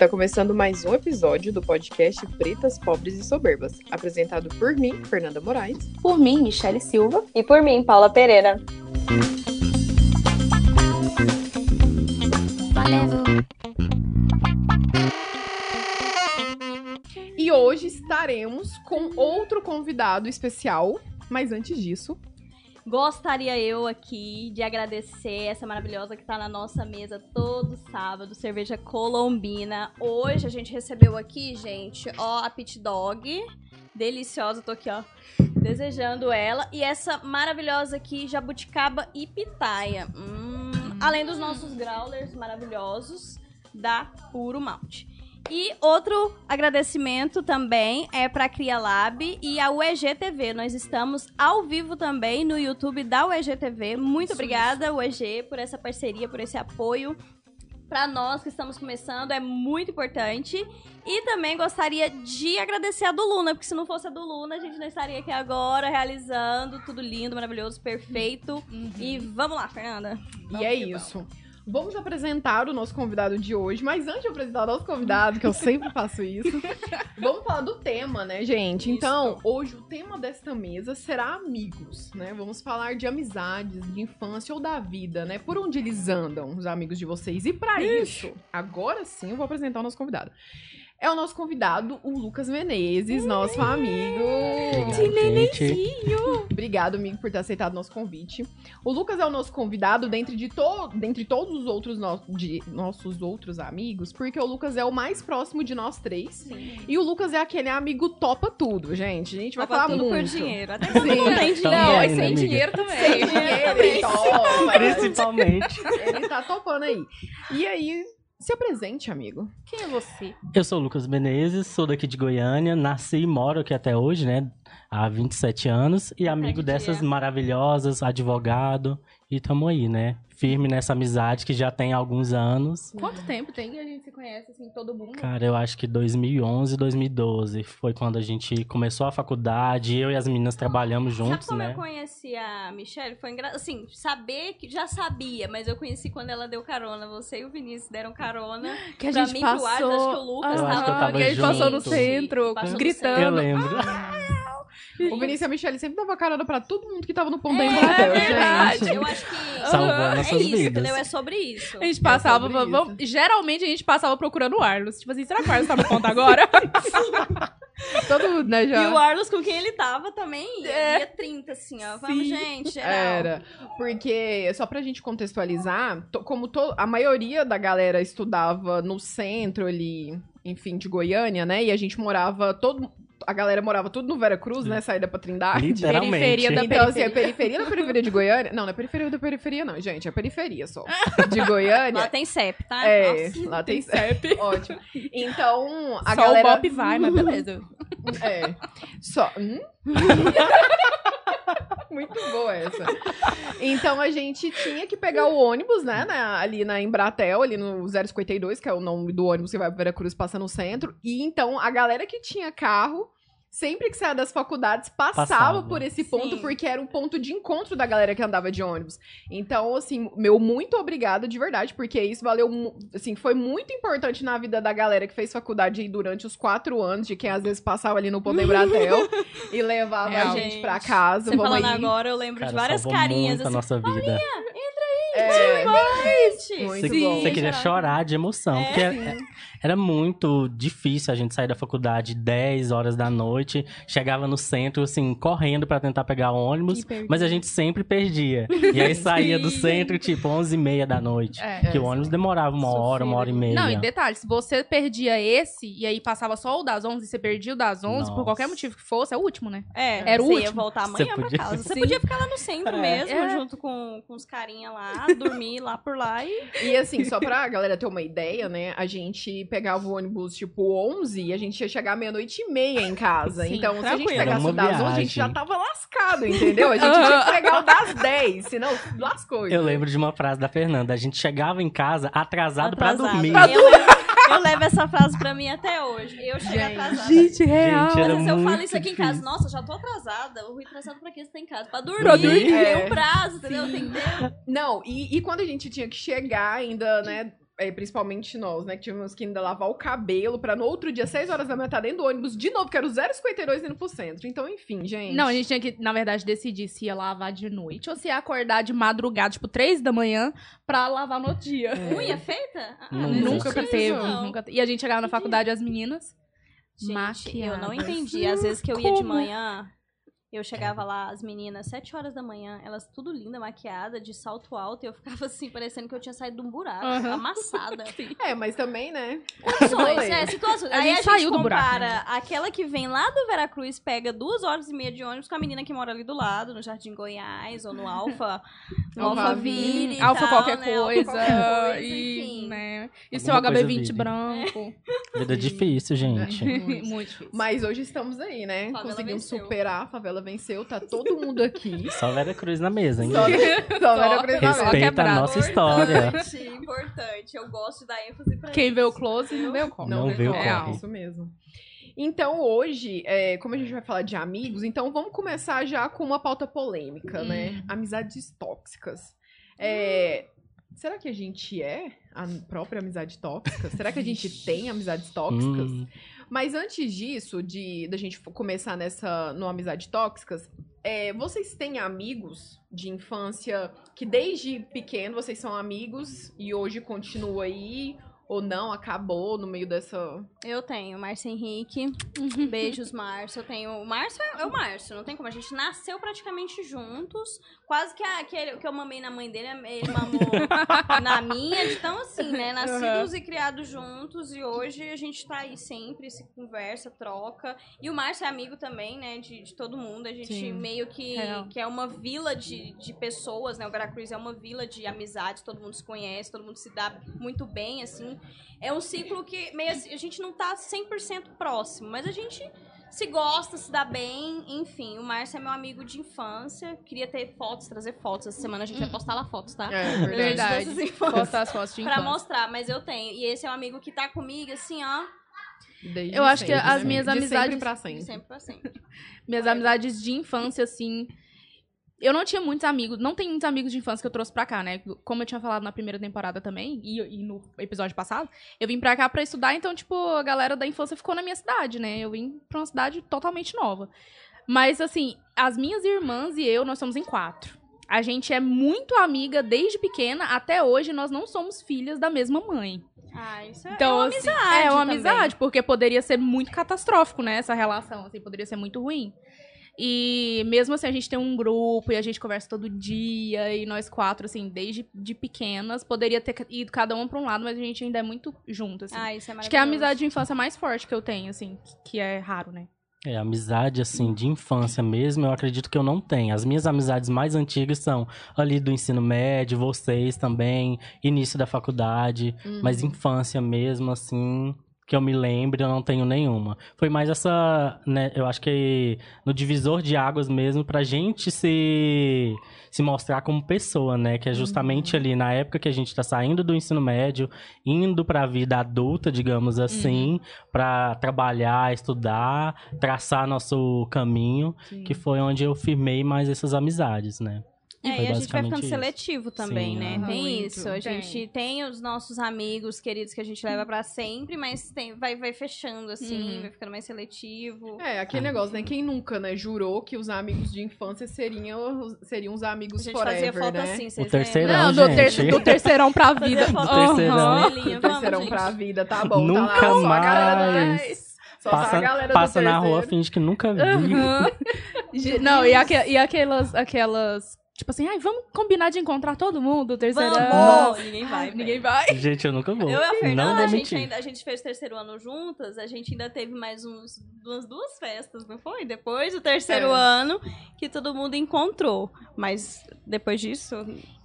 Está começando mais um episódio do podcast Pretas, Pobres e Soberbas, apresentado por mim, Fernanda Moraes. Por mim, Michele Silva. E por mim, Paula Pereira. E hoje estaremos com outro convidado especial, mas antes disso, Gostaria eu aqui de agradecer essa maravilhosa que tá na nossa mesa todo sábado, cerveja colombina. Hoje a gente recebeu aqui, gente, ó, a Pit Dog. Deliciosa, tô aqui, ó, desejando ela. E essa maravilhosa aqui, jabuticaba e pitaia. Hum, além dos nossos growlers maravilhosos da Puro Malte. E outro agradecimento também é para a Cria Lab e a UEG TV. Nós estamos ao vivo também no YouTube da UEG TV. Muito Isso, obrigada, UEG, por essa parceria, por esse apoio. Para nós que estamos começando, é muito importante. E também gostaria de agradecer a do Luna, porque se não fosse a do Luna, a gente não estaria aqui agora realizando tudo lindo, maravilhoso, perfeito. E vamos lá, Fernanda. e é isso. Vamos apresentar o nosso convidado de hoje, mas antes de apresentar o nosso convidado, que eu sempre faço isso, vamos falar do tema, né, gente? Então, hoje o tema desta mesa será amigos, né? Vamos falar de amizades, de infância ou da vida, né? Por onde eles andam, os amigos de vocês. E para isso, agora sim eu vou apresentar o nosso convidado. É o nosso convidado, o Lucas Menezes, nosso amigo. Obrigado, amigo, por ter aceitado o nosso convite. O Lucas é o nosso convidado dentre, de to dentre todos os outros no de nossos outros amigos, porque o Lucas é o mais próximo de nós três. Sim. E o Lucas é aquele amigo topa tudo, gente. A gente vai Topa falar tudo muito. por dinheiro. Até quando Sim. não tem dinheiro. Não, sem amiga? dinheiro também. Sem dinheiro, ele topa. Principalmente. Ele tá topando aí. E aí, se apresente, amigo. Quem é você? Eu sou o Lucas Menezes, sou daqui de Goiânia, nasci e moro aqui até hoje, né? Há 27 anos. E amigo que dessas maravilhosas, advogado. E tamo aí, né? Firme nessa amizade que já tem alguns anos. Quanto tempo tem que a gente se conhece, assim, todo mundo? Cara, eu acho que 2011, 2012 foi quando a gente começou a faculdade. Eu e as meninas trabalhamos juntos, Sabe como né? eu conheci a Michelle? Foi engraçado. Assim, saber que já sabia, mas eu conheci quando ela deu carona. Você e o Vinícius deram carona. Que a pra gente mim, passou... pro Arthur, acho que o Lucas acho que eu Ah, tava que a gente passou no junto. centro, Passou no gritando. Eu lembro. O Vinícius e a Michelle sempre dava carona pra todo mundo que tava no ponto da É, Embratel, verdade. gente. Eu acho que. Nossas é isso, vidas. entendeu? É sobre isso. A gente passava, É vamos- geralmente a gente passava procurando o Arlos. Tipo assim, será que o Arlos tá no ponto agora? Todo mundo, né, já. E o Arlos com quem ele tava também É. ia 30, assim, ó. Vamos, Sim. gente, geral. Era. Porque, só pra gente contextualizar, to- como to- a maioria da galera estudava no centro ali, enfim, de Goiânia, né? E a gente morava todo. A galera morava tudo no Vera Cruz, né? Saída pra Trindade. Literalmente. Periferia da Então, assim, é periferia da periferia de Goiânia? Não, não é periferia da periferia, não, gente. É periferia só. De Goiânia. Lá tem CEP, tá? É, Nossa. lá tem CEP. Ótimo. Então, a Só galera. o Bop vai, mas beleza. É. Só. Hum? Muito boa essa. Então a gente tinha que pegar o ônibus, né? na- ali na Embratel, ali no 052, que é o nome do ônibus que vai pra Veracruz, passa no centro. E então a galera que tinha carro. Sempre que saia das faculdades, passava, Passava. por esse ponto, Sim. porque era um ponto de encontro da galera que andava de ônibus. Então, assim, meu muito obrigado de verdade, porque isso valeu, assim, foi muito importante na vida da galera que fez faculdade aí durante os quatro anos, de quem às vezes passava ali no Ponto Embratel e levava Real. a gente pra casa. Você falando aí. agora, eu lembro Cara, de várias carinhas muito a assim. nossa vida. É, Gente, Muito Você, bom. você queria chorar. de emoção. É, porque era, era muito difícil a gente sair da faculdade 10 horas da noite, chegava no centro, assim, correndo pra tentar pegar ônibus, mas a gente sempre perdia. E aí saía do centro, tipo, 11 e meia da noite. É. Que o ônibus demorava uma hora, uma hora e meia. Não, e detalhe, se você perdia esse e aí passava só o das 11 e você perdia o das 11, por Nossa. qualquer motivo que fosse, é o último, né? É, Era o você ia último. voltar Você amanhã podia- pra casa. Você Sim. podia ficar lá no centro É. mesmo, É. junto com, com os carinha lá, dormir lá por lá e... E assim, só pra galera ter uma ideia, né? A gente pegava o ônibus tipo 11 e a gente ia chegar meia-noite e meia em casa. Sim, então, se a gente pegasse Era o das 11, a gente já tava lascado, entendeu? A gente tinha que pegar o das 10, senão lascou. Eu lembro de uma frase da Fernanda. A gente chegava em casa atrasado, pra Atrasado. dormir. Eu, levo, eu levo essa frase pra mim até hoje. Eu chego Gente. atrasada. Gente, real. Gente, se eu falo isso aqui em difícil. casa, nossa, já tô atrasada. Eu fui atrasado pra quê? Você tá em casa? Pra dormir. Pra dormir. Tem É. um prazo, entendeu? Tem tempo. Não, e, e quando a gente tinha que chegar ainda, né? É, principalmente nós, né, que tivemos que ainda lavar o cabelo pra no outro dia, 6 horas da manhã, estar dentro do ônibus de novo, que era o 0,52 indo pro centro. Então, enfim, gente. Não, a gente tinha que, na verdade, decidir se ia lavar de noite ou se ia acordar de madrugada, tipo, três da manhã, pra lavar no outro dia. É. Unha feita? Ah, Nunca não Nunca teve, nunca E a gente chegava na faculdade, as meninas. Gente, eu não maquiadas. entendi. Às vezes que eu ia de Como? manhã, eu chegava lá, as meninas, 7 horas da manhã, elas tudo linda, maquiada, de salto alto, e eu ficava assim, parecendo que eu tinha saído de um buraco, Aham. amassada. É, mas também, né? Rolê. é, situações. A Aí gente a gente saiu do buraco, compara né? aquela que vem lá do Veracruz, pega duas horas e meia de ônibus com a menina que mora ali do lado, no Jardim Goiás, ou no Alfa, no Alphaville. E Alfa tal, qualquer né? Alfa coisa. qualquer coisa, e, enfim. né? E seu Alguma coisa HB20 vive. branco. Vida difícil, gente. Muito. Muito difícil. Mas hoje estamos aí, né? Favela Conseguimos venceu. superar, a favela venceu, tá todo mundo aqui. Só Vera Cruz na mesa, hein? Só, só Vera Cruz na mesa. Respeita a nossa história. Importante, importante. Eu gosto de dar ênfase pra Quem isso. vê o close não vê o como. Não vê o é, corre. Isso mesmo. Então, hoje, é, como a gente vai falar de amigos, então vamos começar já com uma pauta polêmica, né? Amizades tóxicas. É, Será que a gente é a própria amizade tóxica? Será que a gente tem amizades tóxicas? Hum, Mas antes disso, de da gente começar nessa no amizade tóxicas, é, vocês têm amigos de infância que desde pequeno vocês são amigos e hoje continua aí ou não acabou no meio dessa Eu tenho, Márcio Henrique. Beijos, Márcio. Eu tenho. O Márcio é é o Márcio, não tem como. A gente nasceu praticamente juntos. Quase que, a, que, ele- que eu mamei na mãe dele, ele mamou na minha. Então, assim, né? Nascidos e criados juntos. E hoje a gente tá aí sempre, se conversa, troca. E o Márcio é amigo também, né? De, de todo mundo. A gente Sim. meio que, Real. que é uma vila de, de pessoas, né? O Veracruz é uma vila de amizades, todo mundo se conhece, todo mundo se dá muito bem, assim. É um ciclo que meio assim, a gente não tá 100% próximo, mas a gente se gosta, se dá bem, enfim. O Márcio é meu amigo de infância. Queria ter fotos, trazer fotos. Essa semana a gente vai postar lá fotos, tá? é Pra verdade. Postar as fotos de Pra infância. mostrar, mas eu tenho. E esse é um amigo que tá comigo, assim, ó, Desde Eu acho que sempre, as né? minhas de amizades- sempre pra de sempre. sempre pra sempre. Minhas amizades de infância, assim. Eu não tinha muitos amigos, não tenho muitos amigos de infância que eu trouxe pra cá, né? Como eu tinha falado na primeira temporada também, e, e no episódio passado, eu vim pra cá pra estudar, então, tipo, a galera da infância ficou na minha cidade, né? Eu vim pra uma cidade totalmente nova. Mas, assim, as minhas irmãs e eu, nós somos em quatro. A gente é muito amiga desde pequena, até hoje nós não somos filhas da mesma mãe. Ah, isso é, Então, é uma assim, amizade. É uma também. amizade, porque poderia ser muito catastrófico, né? Essa relação, assim, poderia ser muito ruim. E mesmo assim, a gente tem um grupo e a gente conversa todo dia, e nós quatro, assim, desde de pequenas, poderia ter ido cada uma pra um lado, mas a gente ainda é muito junto, assim. Ah, isso é Acho que é a maravilhoso. amizade de infância mais forte que eu tenho, assim, que é raro, né? É, amizade, assim, de infância mesmo, eu acredito que eu não tenho. As minhas amizades mais antigas são ali do ensino médio, vocês também, início da faculdade, Uhum. mas infância mesmo, assim, que eu me lembre, eu não tenho nenhuma. Foi mais essa, né, eu acho que no divisor de águas mesmo, pra gente se, se mostrar como pessoa, né, que é justamente ali na época que a gente tá saindo do ensino médio, indo pra vida adulta, digamos assim, pra trabalhar, estudar, traçar nosso caminho, Sim. que foi onde eu firmei mais essas amizades, né. É, e a gente vai ficando isso. seletivo também, Sim. né? Aham. Tem Muito. isso. A Tem. gente tem os nossos amigos queridos que a gente leva pra sempre, mas tem, vai, vai fechando, assim, Uhum. vai ficando mais seletivo. É, aquele negócio, né? Quem nunca, né, jurou que os amigos de infância seriam, seriam os A amigos gente forever, fazia foto né? assim, vocês O terceirão, Não, do, ter- do terceirão pra vida. Do terceirão. Aham. Estrelinha, vamos, Terceirão pra vida, tá bom. Nunca tá lá, só a galera do mais. 10. Só tá a Passa, passa do na rua, finge que nunca vi. Aham. Ge- Não, e, aque- e aquelas, aquelas. Tipo assim, ai, vamos combinar de encontrar todo mundo, terceirão. Vamos! Ninguém vai. Ai. Ninguém vai. Gente, eu nunca vou. Eu e a não Fernanda, vou a gente, ainda, a gente fez terceiro ano juntas, a gente ainda teve mais uns, umas duas festas, não foi? Depois do terceiro É. ano, que todo mundo encontrou. Mas depois disso,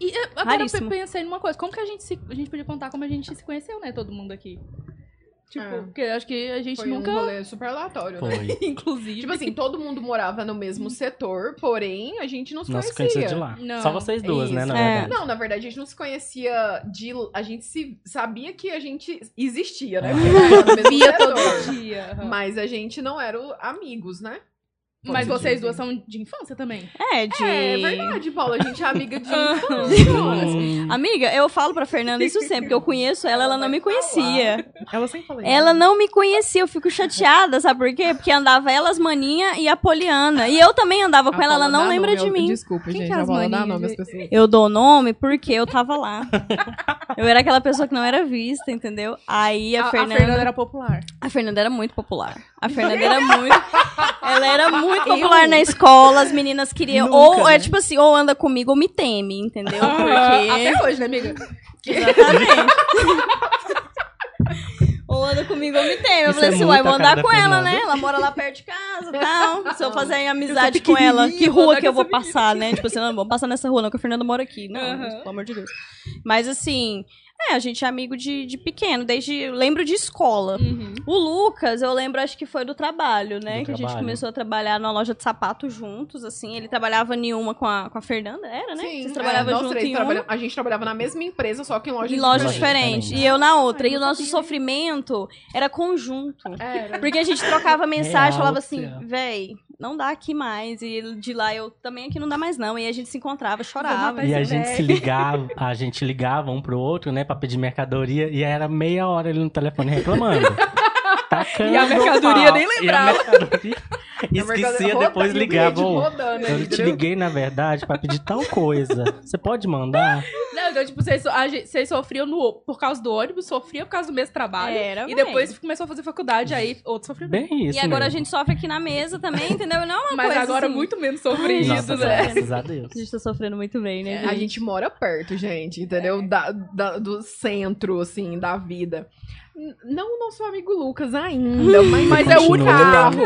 E eh, agora eu Raríssimo. pensei numa coisa, como que a gente se. A gente podia contar como a gente se conheceu, né? Todo mundo aqui. Tipo, É. porque acho que a gente Foi nunca. um rolê super aleatório, né? Foi. Inclusive. Tipo assim, todo mundo morava no mesmo setor, porém a gente não se Não se conhecia. conhecia de lá. Não. Só vocês duas, né, Isso. na É. verdade. Não, na verdade, a gente não se conhecia de. A gente se sabia que a gente existia, né? Porque morava no mesmo via setor. todo dia. Mas a gente não era amigos, né? Mas vocês dizer. duas são de infância também. É, de. É verdade, Paula. A gente é amiga de infância. Amiga, eu falo pra Fernanda isso sempre, porque eu conheço ela, ela não me conhecia. Ela sempre fala isso. Ela não me conhecia, eu fico chateada, sabe por quê? Porque andava ela, as maninha e a Poliana. E eu também andava com A ela, ela Paula não lembra nome de ao- mim. Desculpa, Quem gente. que é a as Paula dá maninhas, nome às gente? pessoas. Eu dou nome porque eu tava lá. Eu era aquela pessoa que não era vista, entendeu? Aí a, A, a Fernanda, Fernanda era popular. A Fernanda era muito popular. A Fernanda era muito. Ela era muito popular na escola, as meninas queriam. Nunca, ou é né? tipo assim, ou anda comigo ou me teme, entendeu? Ah, Porque. Até hoje, né, amiga? Exatamente. ou anda comigo ou me teme. Eu Isso falei é assim, uai, vou andar com ela, né? Ela mora lá perto de casa e tal. Se eu fazer amizade Eu com ela, que rua que eu vou menina. passar, né? Tipo assim, não, vamos passar nessa rua, não, que a Fernanda mora aqui. Não, Aham. mas, pelo amor de Deus. Mas assim, é, a gente é amigo de, de pequeno, desde. Lembro de escola. Uhum. O Lucas, eu lembro, acho que foi do trabalho, né? Do que a gente trabalho. começou a trabalhar numa loja de sapato juntos, assim. Ele trabalhava em uma com a, com a Fernanda, era, né? Sim, Vocês é, trabalhavam nós junto em uma. trabalha- A gente trabalhava na mesma empresa, só que em lojas Em diferentes. diferentes. E eu na outra. Ai, e o nosso sabia. sofrimento era conjunto. Era. Porque a gente trocava mensagem, Real, falava assim, véi, não dá aqui mais. E de lá eu também aqui não dá mais, não. E a gente se encontrava, chorava. E a gente se ligava, a gente ligava um pro outro, né, pra pedir mercadoria, e era meia hora ele no telefone reclamando. Tacando E a mercadoria pau. nem E lembrava. mercadoria A mercadoria esquecia, depois ligava. cliente "Ô, rodando, Eu te liguei, na verdade, pra pedir tal coisa. Você pode mandar? Não, então, tipo, vocês, a vocês sofriam no, por causa do ônibus, sofriam por causa do mesmo trabalho. Era, e depois começou a fazer faculdade, aí outro sofrimento. Bem isso E agora a mesmo. gente sofre aqui na mesa também, entendeu? Não é uma Mas coisa agora assim, muito menos sofrido, Nossa, né? graças a Deus. A gente tá sofrendo muito bem, né? A gente mora perto, gente, entendeu? Da, da- do centro, assim, da vida. Não o nosso amigo Lucas ainda, mas, mas é o Continua. carro.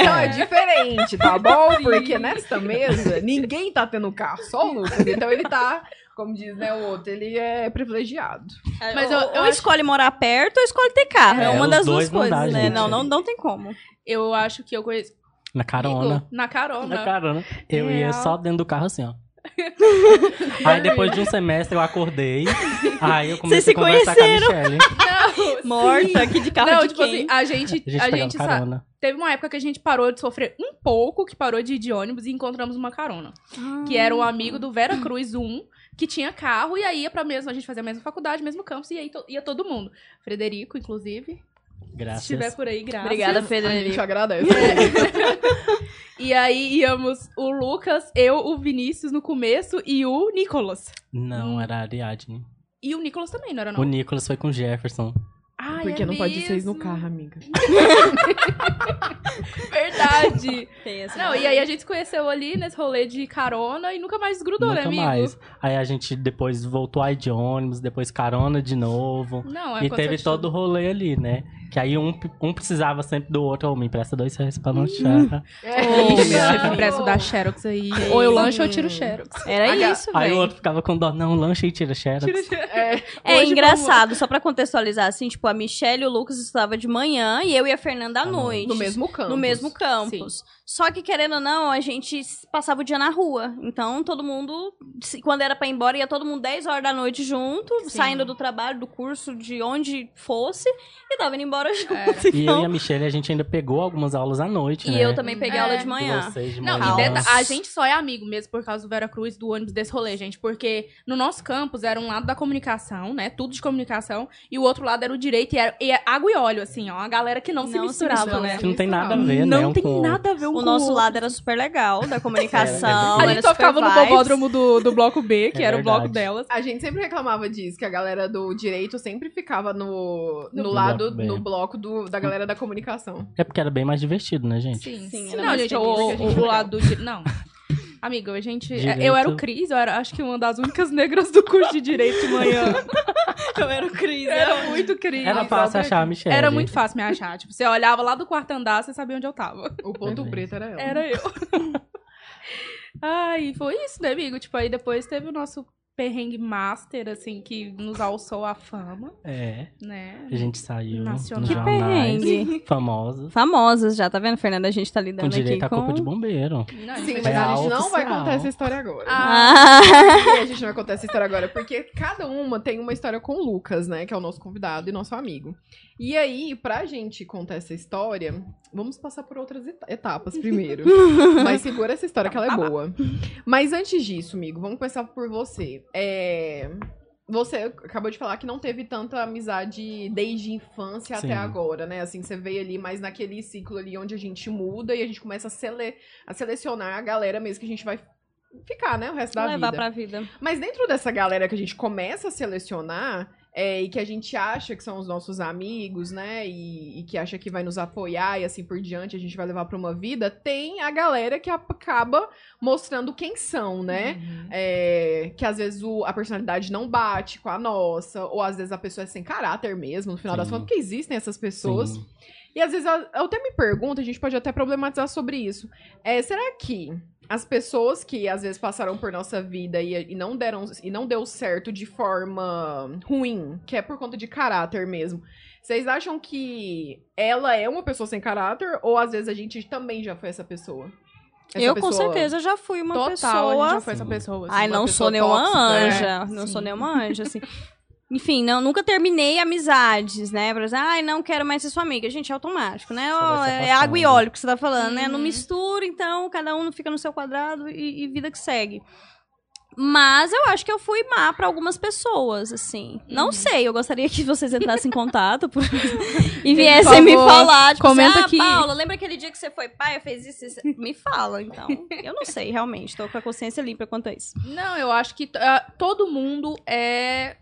Então é diferente, tá bom? Porque nesta mesa, ninguém tá tendo carro, só o Lucas. Então ele tá, como diz né, o outro, ele é privilegiado. Mas Mas eu- eu ou acho- escolhe morar perto ou escolhe ter carro. É, É, uma das duas coisas, dá, né? gente. Não, não, não tem como. Eu acho que eu conheço. Na carona. Amigo, Na carona. Na carona. Eu Real. ia só dentro do carro assim, ó. aí depois de um semestre eu acordei. Aí eu comecei a conversar com a conheceram? Michelle. Não, Morta aqui de carro Não, de tipo quem? assim, a gente, A gente a gente carona. teve uma época que a gente parou de sofrer um pouco, que parou de ir de ônibus e encontramos uma carona. Que era um amigo do Vera Cruz 1, que tinha carro, e aí ia pra mesma, a gente fazia a mesma faculdade, mesmo campus, e aí to- ia todo mundo. Frederico, inclusive. Se Graças. estiver por aí, graças. Obrigada, A gente agradece. E aí íamos o Lucas, eu, o Vinícius no começo e o Nicolas. Não, era a Ariadne. E o Nicolas também, não era não? O Nicolas foi com o Jefferson. Ai, Porque é não pode seis no mesmo. carro, amiga. Verdade. Não, e aí a gente se conheceu ali nesse rolê de carona e nunca mais desgrudou, Nunca né, amigo? mais. Aí a gente depois voltou aí de ônibus, depois carona de novo. Não, e aconteceu teve todo o rolê ali, né? Que aí um, um precisava sempre do outro. Ou me empresta dois reais pra lanchar. É, Ixi, meu chefe, Deus. empresta da Xerox aí. Ou eu lancho ou eu tiro. Xerox. Era isso, Aí o outro ficava com dó. Não, lancha e tira xerox. Tira Xerox. É, É engraçado, só pra contextualizar, assim, tipo, a Michelle e o Lucas estavam de manhã e eu e a Fernanda à À noite. no mesmo campo. No mesmo campus. Só que, querendo ou não, a gente passava o dia na rua. Então, todo mundo, se- quando era pra ir embora, ia todo mundo 10 horas da noite junto, Sim. saindo do trabalho, do curso, de onde fosse, e tava indo embora junto. É. E eu Então, e a Michelle, a gente ainda pegou algumas aulas à noite, e né? eu também peguei É. aula de E manhã. vocês de Não, manhã. e a gente só é amigo mesmo por causa do Vera Cruz, do ônibus desse rolê, gente. Porque no nosso campus era um lado da comunicação, né? Tudo de comunicação. E o outro lado era o direito e era e é água e óleo, assim, ó. A galera que não, se Não se misturava, mistura. né? Que não tem nada a ver, né? Não um tem com o nada a ver um O nosso lado era super legal, da comunicação. É, A gente só ficava no bobódromo do, do bloco B, que É era o bloco verdade. delas. A gente sempre reclamava disso, que a galera do direito sempre ficava no, no, No lado, bloco no bloco do, da galera da comunicação. É porque era bem mais divertido, né, gente? Sim, Sim, sim. Não, gente, o, que a gente o, o lado do. Não. Amiga, a gente. Eu era o Direito. Cris, eu era, acho que uma das únicas negras do curso de direito de manhã. Eu era o Cris. Era muito Cris. Era fácil achar a Michelle. Era muito fácil me achar. Tipo, você olhava lá do quarto andar, você sabia onde eu tava. O ponto Beleza. preto era ela. Era eu. Ai, foi isso, né, amigo? Tipo, aí depois teve o nosso perrengue master, assim, que nos alçou a fama, É, né? a gente saiu Nacional. nos Que jornais perrengue. famosos. Famosas já, tá vendo, Fernanda? A gente tá Com lidando direito aqui a corpo com... de bombeiro. Não, Sim, mas é a gente não vai contar essa história agora. Ah, Por que a gente não vai contar essa história agora? Porque cada uma tem uma história com o Lucas, né? Que é o nosso convidado e nosso amigo. E aí, pra gente contar essa história, vamos passar por outras eta- etapas primeiro. Mas segura essa história que ela é boa. Mas antes disso, amigo, vamos começar por você. É, Você acabou de falar que não teve tanta amizade desde a infância Sim. até agora, né? Assim, você veio ali mais naquele ciclo ali onde a gente muda e a gente começa a, sele... a selecionar a galera mesmo que a gente vai ficar, né? O resto da levar vida. pra vida. Mas dentro dessa galera que a gente começa a selecionar, é, e que a gente acha que são os nossos amigos, né? E, e que acha que vai nos apoiar e assim por diante, a gente vai levar pra uma vida, tem a galera que acaba mostrando quem são, né? Uhum. É, que às vezes o- a personalidade não bate com a nossa, ou às vezes a pessoa é sem caráter mesmo, no final das Sim. contas, porque existem essas pessoas. Sim. E às vezes eu, eu até me pergunto, a gente pode até problematizar sobre isso. É, será que as pessoas que às vezes passaram por nossa vida e, e não deram e não deu certo de forma ruim, que é por conta de caráter mesmo, vocês acham que ela é uma pessoa sem caráter ou às vezes a gente também já foi essa pessoa? Essa eu, com certeza, já fui uma Total, a pessoa... gente já foi essa Sim. pessoa. assim. Ai, uma não sou nenhuma tóxica, é. anja. Não Sim. sou nenhuma anja, assim. Enfim, não, nunca terminei amizades, né? Por exemplo, ai, não quero mais ser sua amiga. Gente, é automático, né? É água e óleo que você tá falando, né? Não Uhum. mistura, então cada um fica no seu quadrado e, e vida que segue. Mas eu acho que eu fui má pra algumas pessoas, assim. Não Uhum. sei, eu gostaria que vocês entrassem em contato por- e viessem me falar. Tipo, comenta assim, ah, aqui. Paula, lembra aquele dia que você foi pai, fez isso, isso? Me fala, então. Eu não sei, realmente. Tô com a consciência limpa quanto a isso. Não, eu acho que ah, todo mundo é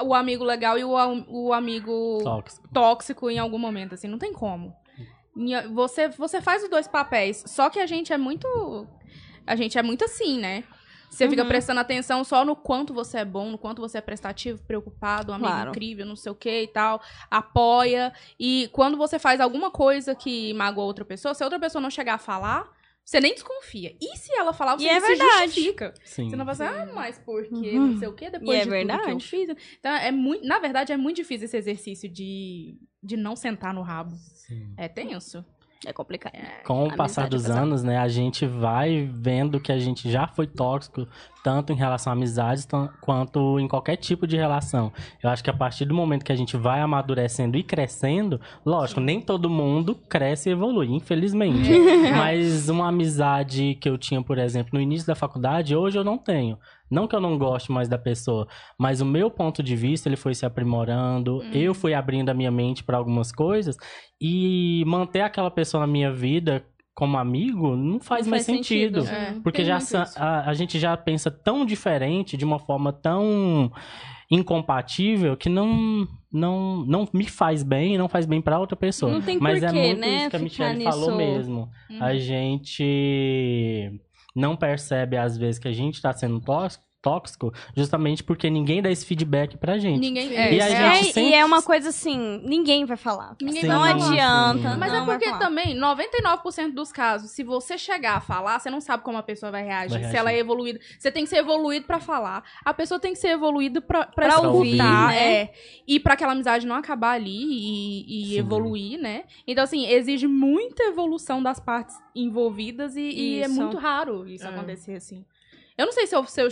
o amigo legal e o, o amigo Tóxico. tóxico em algum momento, assim, não tem como. Você, você faz os dois papéis, só que a gente é muito. A gente é muito assim, né? Você fica Uhum. prestando atenção só no quanto você é bom, no quanto você é prestativo, preocupado, um amigo Claro. incrível, não sei o que e tal, apoia. E quando você faz alguma coisa que magoa outra pessoa, se a outra pessoa não chegar a falar, você nem desconfia. E se ela falar, E você é se verdade. justifica. Sim. Você não vai dizer, ah, mas por quê? Uhum. Não sei o quê, E depois é de tudo que eu verdade. fiz. Então, é muito, na verdade, é muito difícil esse exercício de, de não sentar no rabo. Sim. É tenso. É complicado. Com o passar é dos pesado. anos, né, a gente vai vendo que a gente já foi tóxico, tanto em relação a amizades, quanto em qualquer tipo de relação. Eu acho que a partir do momento que a gente vai amadurecendo e crescendo, lógico, nem todo mundo cresce e evolui, infelizmente. Mas uma amizade que eu tinha, por exemplo, no início da faculdade, hoje eu não tenho. Não que eu não goste mais da pessoa, mas o meu ponto de vista ele foi se aprimorando, eu fui abrindo a minha mente para algumas coisas e manter aquela pessoa na minha vida como amigo não faz Não mais faz sentido. sentido. É, Porque já a, a gente já pensa tão diferente, de uma forma tão incompatível, que não, não, não me faz bem e não faz bem para outra pessoa. Não tem Mas é porquê, muito né, isso que a Michelle falou mesmo. Uhum. A gente não percebe, às vezes, que a gente tá sendo tóxico, tóxico justamente porque ninguém dá esse feedback pra gente. Ninguém. É, E a é, gente É, sempre- E é uma coisa assim, ninguém vai falar. Ninguém Sim, não adianta. sim. Mas não é porque também, 99% dos casos, se você chegar a falar, você não sabe como a pessoa vai reagir. Vai Se reagir. ela é evoluída. Você tem que ser evoluído pra falar. A pessoa tem que ser evoluída pra, pra, Pra escutar, ouvir, né? É. E pra aquela amizade não acabar ali e, e evoluir, né? Então, assim, exige muita evolução das partes envolvidas e, e é muito raro isso É. acontecer assim. Eu não sei se eu, se eu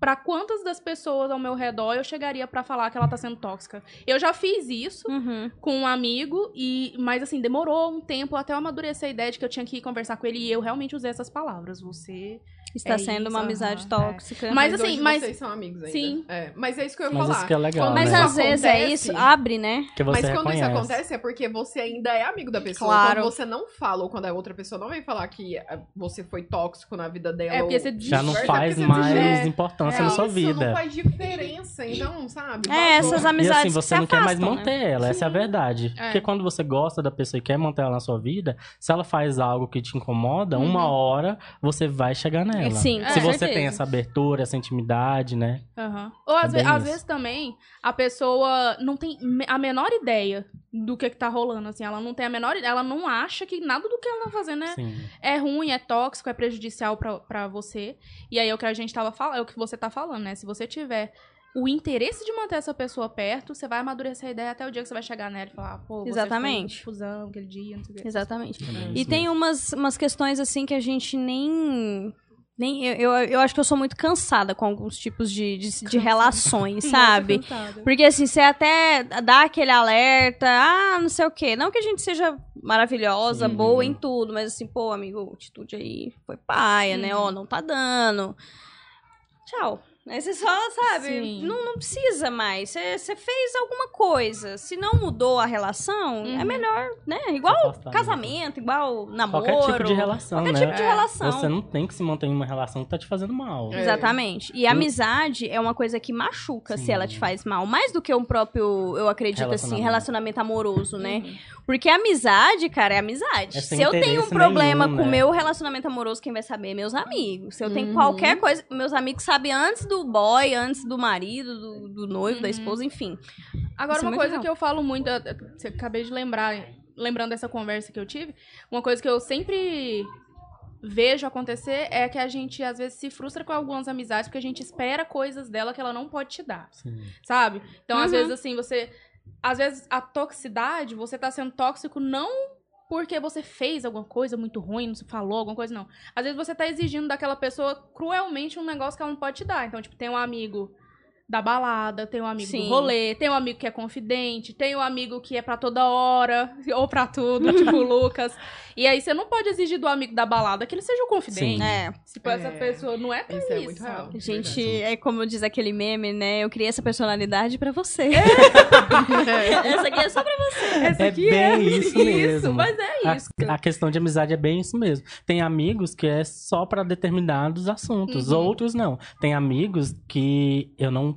para quantas das pessoas ao meu redor eu chegaria pra falar que ela tá sendo tóxica. Eu já fiz isso Uhum. com um amigo, e mas assim, demorou um tempo até eu amadurecer a ideia de que eu tinha que ir conversar com ele e eu realmente usei essas palavras. Você. Está É sendo isso, uma amizade é. tóxica. Mas, Mas assim, mas- vocês são amigos ainda. Sim. É, mas é isso que eu ia Mas falar. isso que é legal, Mas né? às vezes é isso, abre, né? Que você Mas quando isso reconhece. acontece é porque você ainda é amigo da pessoa. Claro. Quando você não fala, ou quando a outra pessoa não vem falar que você foi tóxico na vida dela. É, porque você Já não Verdade, faz mais é- importância É, na sua isso vida. não faz diferença, então, sabe? É, essas Passou. E amizades assim, você se não quer mais afastam, né? manter ela, essa é a verdade. É. Porque quando você gosta da pessoa e quer manter ela na sua vida, se ela faz algo que te incomoda, Uhum. uma hora você vai chegar nela. ela. Sim, Se você certeza. tem essa abertura, essa intimidade, né? Aham. Ou às, ve- às vezes também a pessoa não tem a menor ideia do que, que tá rolando, assim. Ela não tem a menor ela não acha que nada do que ela tá fazendo é, Sim. é ruim, é tóxico, é prejudicial pra, pra você. E aí é o que a gente tava falando, é o que você tá falando, né? Se você tiver o interesse de manter essa pessoa perto, você vai amadurecer a ideia até o dia que você vai chegar nela e falar, pô, você Exatamente. foi fusão aquele dia, não sei o quê. Exatamente. É E tem umas, umas questões assim que a gente nem. Nem eu, eu, eu acho que eu sou muito cansada com alguns tipos de, de, de relações, sabe? Porque assim, você até dá aquele alerta, ah, não sei o quê. Não que a gente seja maravilhosa, Sim. boa em tudo, mas assim, pô, amigo, atitude aí foi paia, né? Uhum. Ó, não tá dando. Tchau. Aí você só, sabe, não, não precisa mais. Você você fez alguma coisa. Se não mudou a relação, é Uhum. melhor, né? Igual casamento, igual namoro. Qualquer tipo de relação, Qualquer né? tipo de É. relação. Você não tem que se manter em uma relação que tá te fazendo mal. É. Exatamente. E amizade é uma coisa que machuca se Sim. ela te faz mal. Mais do que um próprio, eu acredito assim, Relacionamento. relacionamento amoroso, né? Uhum. Porque amizade, cara, é amizade. É se eu tenho um problema nenhum, com o né? meu relacionamento amoroso, quem vai saber é meus amigos. Se eu tenho Uhum. qualquer coisa, meus amigos sabem antes do boy, antes do marido, do, do noivo, da Uhum. esposa, enfim. Agora, Isso é uma muito coisa real. que eu falo muito, eu- eu- você acabei de lembrar, lembrando dessa conversa que eu tive, uma coisa que eu sempre vejo acontecer é que a gente, às vezes, se frustra com algumas amizades porque a gente espera coisas dela que ela não pode te dar, Sim. sabe? Então, às Uhum. vezes, assim, você. Às vezes, a toxicidade, você tá sendo tóxico não porque você fez alguma coisa muito ruim, não se falou alguma coisa, não. Às vezes você tá exigindo daquela pessoa cruelmente um negócio que ela não pode te dar. Então, tipo, tem um amigo da balada, tem um amigo Sim. do rolê, tem um amigo que é confidente, tem um amigo que é pra toda hora, ou pra tudo, tipo o Lucas. E aí você não pode exigir do amigo da balada que ele seja o confidente. Sim. É. Se for essa É. pessoa não é pra Isso isso. é muito real. Gente, é como diz aquele meme, né? Eu criei essa personalidade pra você. essa aqui é só pra você. Essa É aqui bem isso mesmo. Isso, mas é isso. A, a questão de amizade é bem isso mesmo. Tem amigos que é só pra determinados assuntos, Uhum. outros não. Tem amigos que eu não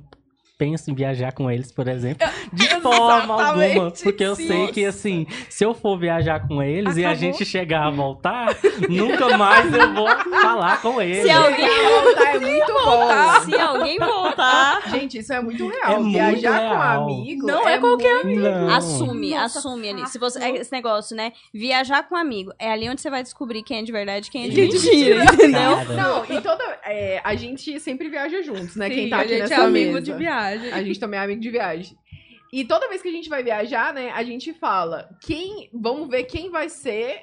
penso em viajar com eles, por exemplo, de forma alguma, porque eu sim. sei que assim, se eu for viajar com eles e a Acabou. gente chegar a voltar, nunca mais eu vou falar com eles. Se alguém, é muito bom. se alguém voltar, Gente, isso é muito real. É muito Viajar com real. amigo. Não é qualquer muito- Não. assume, Nossa, assume ali. Se você, é esse negócio, né? Viajar com amigo. É ali onde você vai descobrir quem é de verdade e quem é de Quem é mentira, mentira. entendeu? Não, e toda. é, a gente sempre viaja juntos, né? Quem Sim, tá a aqui gente nessa é amigo mesa. de viagem. A gente também é amigo de viagem. E toda vez que a gente vai viajar, né, a gente fala, quem. Vamos ver quem vai ser.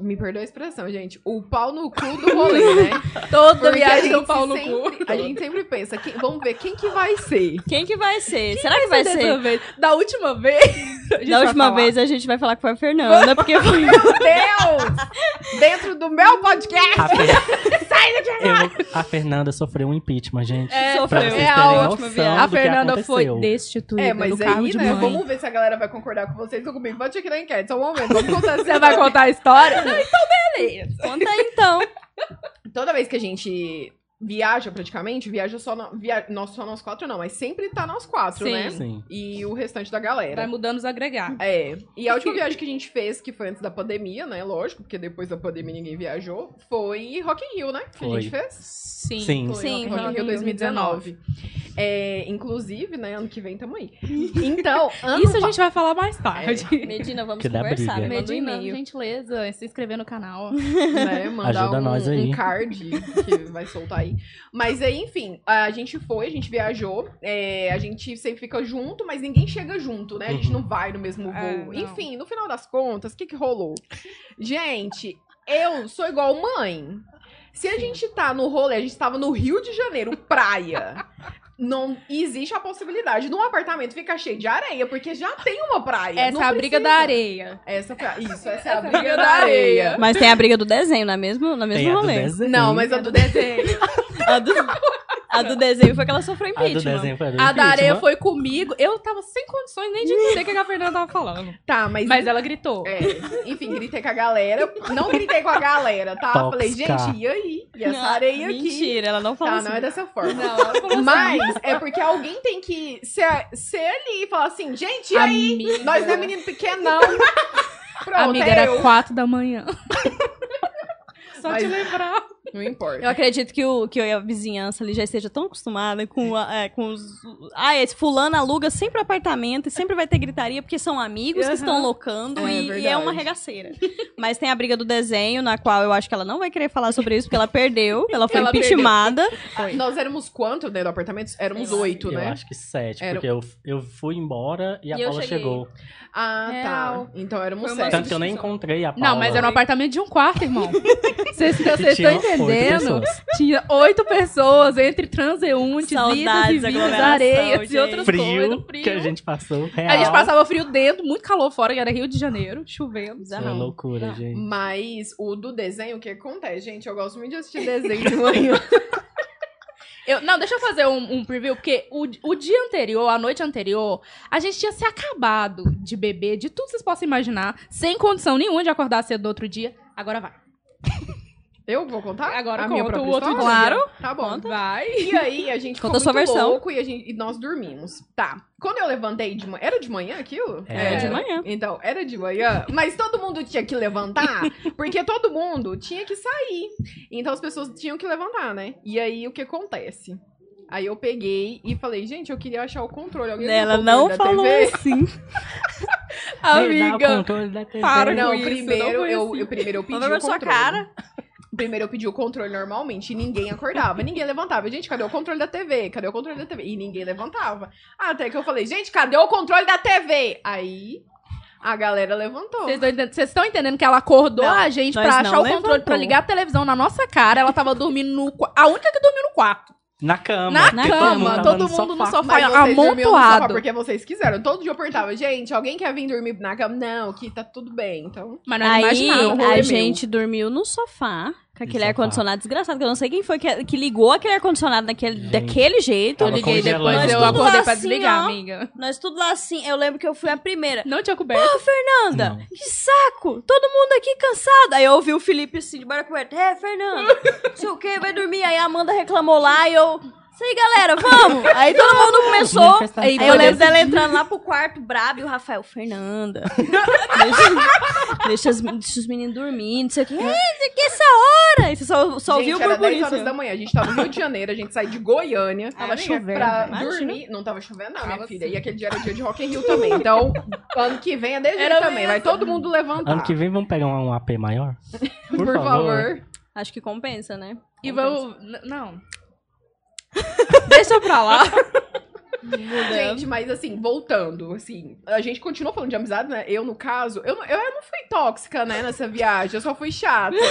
Me perdoa a expressão, gente. O pau no cu do rolê, né? Toda viagem do pau no sempre, cu. A gente sempre pensa, quem- vamos ver quem que vai ser. Quem que vai ser? Será que vai Dessa ser? vez. Da última vez. Da última falar. vez a gente vai falar que foi a Fernanda, porque foi. Meu Deus! Dentro do meu podcast! A, Fer- Eu- a Fernanda sofreu um impeachment, gente. É, sofreu. vocês é a última viagem. A Fernanda foi destituída É, mas do cargo aí, de né, mãe. vamos ver se a galera vai concordar com vocês ou comigo. Pode aqui na enquete, só um momento. Vamos contar essa Você vai contar a história? Não, então beleza. Conta aí, então. Toda vez que a gente viaja praticamente, viaja só no, via, nós, só nós quatro, não, mas sempre tá nós quatro, Sim. né? Sim. E o restante da galera. Vai mudando os agregados. É. E a última viagem que a gente fez, que foi antes da pandemia, né? Lógico, porque depois da pandemia ninguém viajou, foi Rock in Rio, né? Que a Foi. gente fez. Sim. Sim. foi Sim, Rock in Rock in Rio 2019. É, inclusive, né? Ano que vem tamo aí. Então, ano Isso a gente vai falar mais tarde. Medina, vamos Que conversar. um Medina, e-mail. gentileza, se inscrever no canal. né, mandar Ajuda um, nós aí. um card que vai soltar aí. Mas aí, enfim, a gente foi, a gente viajou, é, a gente sempre fica junto, mas ninguém chega junto, né? A gente Uhum. não vai no mesmo voo. É, enfim, no final das contas, o que que rolou? Gente, eu sou igual mãe. Se a gente tá no rolê, a gente tava no Rio de Janeiro, praia. Não existe a possibilidade de um apartamento ficar cheio de areia, porque já tem uma praia. Essa não é a briga precisa. da areia. Essa Isso, essa é a briga da areia. Mas tem a briga do desenho, não é mesmo? No mesmo Tem a do rolê. Não, mas a do desenho. A do, a do desenho foi que ela sofreu A do impeachment. desenho foi a do A da areia impeachment. foi comigo. Eu tava sem condições nem de entender o que a Fernanda tava falando. Tá, mas. Mas ela gritou. É, enfim, gritei com a galera. Não gritei com a galera, tá? Tóxica. Falei, gente, e aí? E essa Não, areia aqui? Mentira, ela não falou Tá, assim. não é dessa forma. Não, ela falou assim. Mas é porque alguém tem que ser, ser ali e falar assim, gente, e aí? Amiga. Nós não é menino pequeno, não. Pronto, Amiga, é era eu. quatro da manhã. Só Mas- te lembrar. Não importa. Eu acredito que, o, que a vizinhança ali já esteja tão acostumada com, a- é, com os. Ah, esse fulano aluga sempre apartamento e sempre vai ter gritaria porque são amigos que Aham. estão locando É e, e é uma regaceira. Mas tem a briga do desenho, na qual eu acho que ela não vai querer falar sobre isso porque ela perdeu, ela foi Ela impeachmentada. Nós éramos quanto dentro do apartamento? Éramos oito, Eu né? acho que sete, Era- porque eu, eu fui embora e a E eu Paula chegou. Ah, Real. tá. Então éramos sete. Tanto que eu nem encontrei a Paula. Não, mas era um apartamento de um quarto, irmão. Vocês vocês estão entendendo? Pessoas. Tinha oito pessoas, entre transeuntes, idas e Saudades, vindas, areias gente. e outras Frio, coisas. Frio. que a gente passou, real. A gente passava frio dentro, muito calor fora, que era Rio de Janeiro, chovendo. Foi uma loucura, gente. Mas o do desenho, o que acontece? Gente, eu gosto muito de assistir desenho de manhã. Eu, não, deixa eu fazer um, um preview, porque o, o dia anterior, a noite anterior, a gente tinha se acabado de beber, de tudo que vocês possam imaginar, sem condição nenhuma de acordar cedo do outro dia. Agora vai. Eu vou contar? Agora a minha conta própria o outro história? dia. Tá bom. Vai. E aí, a gente Conta ficou a sua versão. louco e, a gente, e nós dormimos. Tá. Quando eu levantei de manhã... Era de manhã aquilo? Era de manhã. Então, era de manhã. Mas todo mundo tinha que levantar, porque todo mundo tinha que sair. Então, as pessoas tinham que levantar, né? E aí, o que acontece? Aí eu peguei e falei, gente, eu queria achar o controle. Alguém Ela controle não da falou TV? assim. Amiga. controle da TV. para Não, com isso, primeiro não eu, assim. eu primeiro eu pedi Não o vai ver controle. sua cara. Primeiro eu pedi o controle normalmente e ninguém acordava, ninguém levantava. Gente, cadê o controle da TV? Cadê o controle da TV? E ninguém levantava. Até que eu falei, gente, cadê o controle da TV? Aí a galera levantou. Vocês estão entendendo, que ela acordou Não, a gente pra achar o controle, levantou. pra ligar a televisão na nossa cara. Ela tava dormindo no. A única que dormiu no quarto. Na cama. Na cama, todo mundo no sofá. Mas vocês no sofá amontoado. porque vocês quiseram. Todo dia eu perguntava, gente, alguém quer vir dormir na cama? Não, que tá tudo bem. Então, Mas não Aí imaginava. um rolê a gente dormiu no sofá. Com aquele ar-condicionado desgraçado, que eu não sei quem foi que, que ligou aquele ar-condicionado daquele, Gente, daquele jeito. Eu liguei depois, Nós eu tudo acordei pra assim, desligar, ó. amiga. Nós tudo lá assim. Eu lembro que eu fui a primeira. Não tinha coberto. Fernanda, Não. que saco! Todo mundo aqui cansado. Aí eu ouvi o Felipe assim, de barra coberta. É, Fernanda, não sei o que, vai dormir. Aí a Amanda reclamou lá e eu. Isso aí, galera, vamos! Aí todo mundo começou. Aí eu lembro dela entrando lá pro quarto, brabo, e o Rafael, Fernanda. deixa, deixa, as- deixa os meninos dormir, não sei o que. É, isso aqui é essa hora! E você só, só ouviu gente, o era 10 burburinho. horas da manhã. A gente tava no Rio de Janeiro, a gente saiu de Goiânia. Tava chovendo, Pra imagina. dormir. Não tava chovendo, não, minha Tava filha. E aquele dia era dia de Rock in Rio também. Então, ano que vem é desse também. Vai todo mundo levantar. Ano que vem vamos pegar um AP maior? Por, favor. Acho que compensa, né? E vamos. Não. Deixa pra lá. Gente, mas assim, voltando, assim, a gente continuou falando de amizade, né? Eu, no caso, eu, não- eu não fui tóxica, né, nessa viagem, eu só fui chata.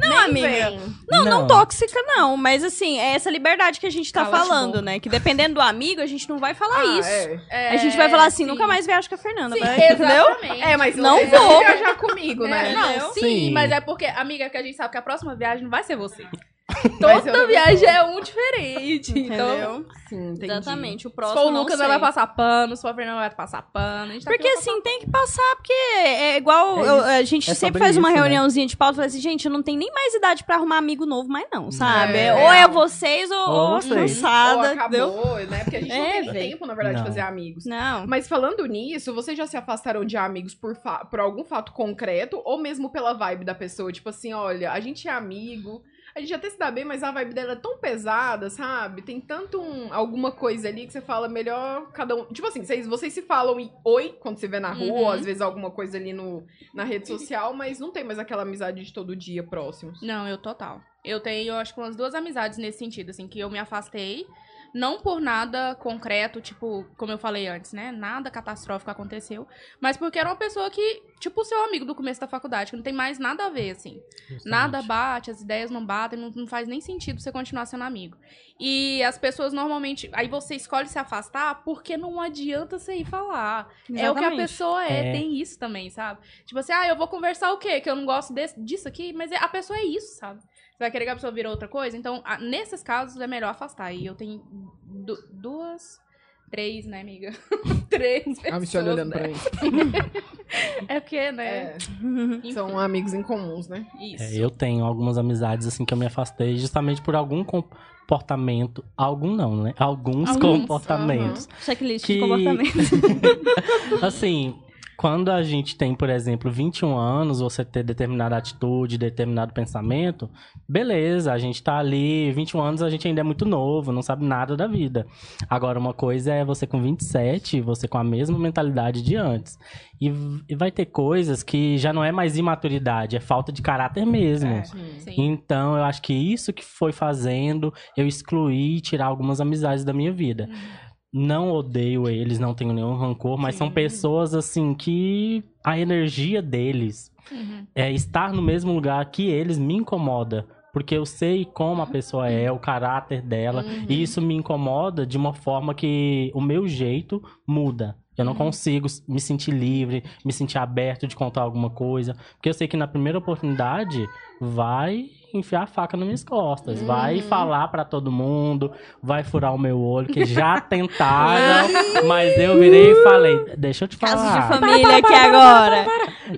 Não, Nem amiga. vem. Não, não, tóxica, não. Mas assim, é essa liberdade que a gente tá Cala-te falando, né? Que dependendo do amigo, a gente não vai falar Ah, isso. É. A gente vai falar assim, sim. nunca mais viajo com a Fernanda, Sim, vai, entendeu? exatamente. É, mas Não vou. viajar comigo, né? É, não, Entendeu? sim, Sim. mas é porque, amiga, que a gente sabe que a próxima viagem não vai ser você. Toda viagem é um diferente. Então, Entendeu? Sim, entendi. Exatamente. O se próximo. for o não Lucas, ela vai passar pano, se for a Fernanda, vai passar pano. A gente tá Porque assim, tem que passar, porque é igual. É eu- a gente É sempre faz uma isso, né? reuniãozinha de pauta e fala assim, gente, eu não tenho nem mais idade pra arrumar amigo novo, mais não, sabe? É. ou é vocês ou, Ou a cansada, entendeu? acabou, né? Porque a gente não É, tem nem véi. tempo, na verdade, de Não. fazer amigos. Não. Mas falando nisso, vocês já se afastaram de amigos por, fa- por algum fato concreto ou mesmo pela vibe da pessoa? Tipo assim, olha, a gente é amigo, a gente até se dá bem, mas a vibe dela é tão pesada, sabe? Tem tanto um- alguma coisa ali que você fala melhor cada um. Tipo assim, vocês, vocês se falam em oi quando se vê na rua, Uhum. às vezes alguma coisa ali no, na rede social, mas não tem mais aquela amizade de todo dia próximos. Não, eu total. Eu tenho, eu acho que umas duas amizades nesse sentido, assim, que eu me afastei. Não por nada concreto, tipo, como eu falei antes, né? Nada catastrófico aconteceu. Mas porque era uma pessoa que, tipo, o seu amigo do começo da faculdade, que não tem mais nada a ver, assim. Nada bate, as ideias não batem, não, não faz nem sentido você continuar sendo amigo. E as pessoas normalmente. Aí você escolhe se afastar porque não adianta você ir falar. É o que a Exatamente. pessoa é, É. tem isso também, sabe? Tipo assim, ah, eu vou conversar o quê? Que eu não gosto desse- disso aqui, mas é- a pessoa é isso, sabe? Você vai querer que a pessoa vira outra coisa? Então, a- nesses casos, é melhor afastar. E eu tenho du- duas. Três, né, amiga? Três pessoas. A Michelle olhando pra né? mim. É porque, né? É, são amigos em comuns, né? Isso. É, eu tenho algumas amizades assim que eu me afastei justamente por algum comportamento. Algum não, né? Alguns Alguns, comportamentos. Checklist Que- de comportamento. assim, quando a gente tem, por exemplo, 21 anos, você ter determinada atitude, determinado pensamento, beleza, a gente tá ali, 21 anos a gente ainda é muito novo, não sabe nada da vida. Agora, uma coisa é você com 27, você com a mesma mentalidade de antes. E, e vai ter coisas que já não é mais imaturidade, é falta de caráter mesmo. É. Sim. Então, eu acho que isso que foi fazendo eu excluir e tirar algumas amizades da minha vida. Não odeio eles, não tenho nenhum rancor, mas são Sim. pessoas assim que a energia deles Uhum. é estar no mesmo lugar que eles me incomoda. Porque eu sei como a pessoa é, o caráter dela, e isso me incomoda de uma forma que o meu jeito muda. Eu não consigo me sentir livre, me sentir aberto de contar alguma coisa. Porque eu sei que na primeira oportunidade vai enfiar a faca nas minhas costas. Vai falar pra todo mundo, vai furar o meu olho, que já tentaram. mas eu virei e falei, deixa eu te falar. Casos de família aqui agora.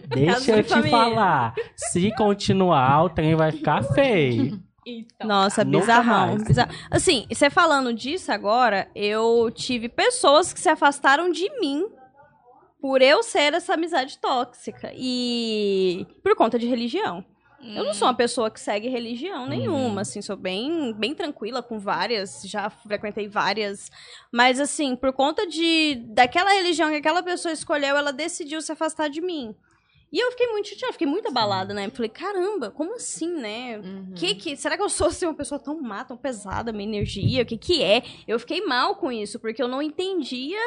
Deixa de eu te família. falar. Se continuar, o trem vai ficar feio. Então, Nossa, bizarrão. mais. bizarro. Assim, você falando disso agora, eu tive pessoas que se afastaram de mim por eu ser essa amizade tóxica. E por conta de religião. Eu não sou uma pessoa que segue religião nenhuma, assim, sou bem, bem tranquila com várias, já frequentei várias, mas assim, por conta de daquela religião que aquela pessoa escolheu, ela decidiu se afastar de mim. E eu fiquei muito chateada, fiquei muito abalada, né? Falei, caramba, como assim, né? Uhum. Que que, será que eu sou assim, uma pessoa tão má, tão pesada, minha energia? O que que é? Eu fiquei mal com isso, porque eu não entendia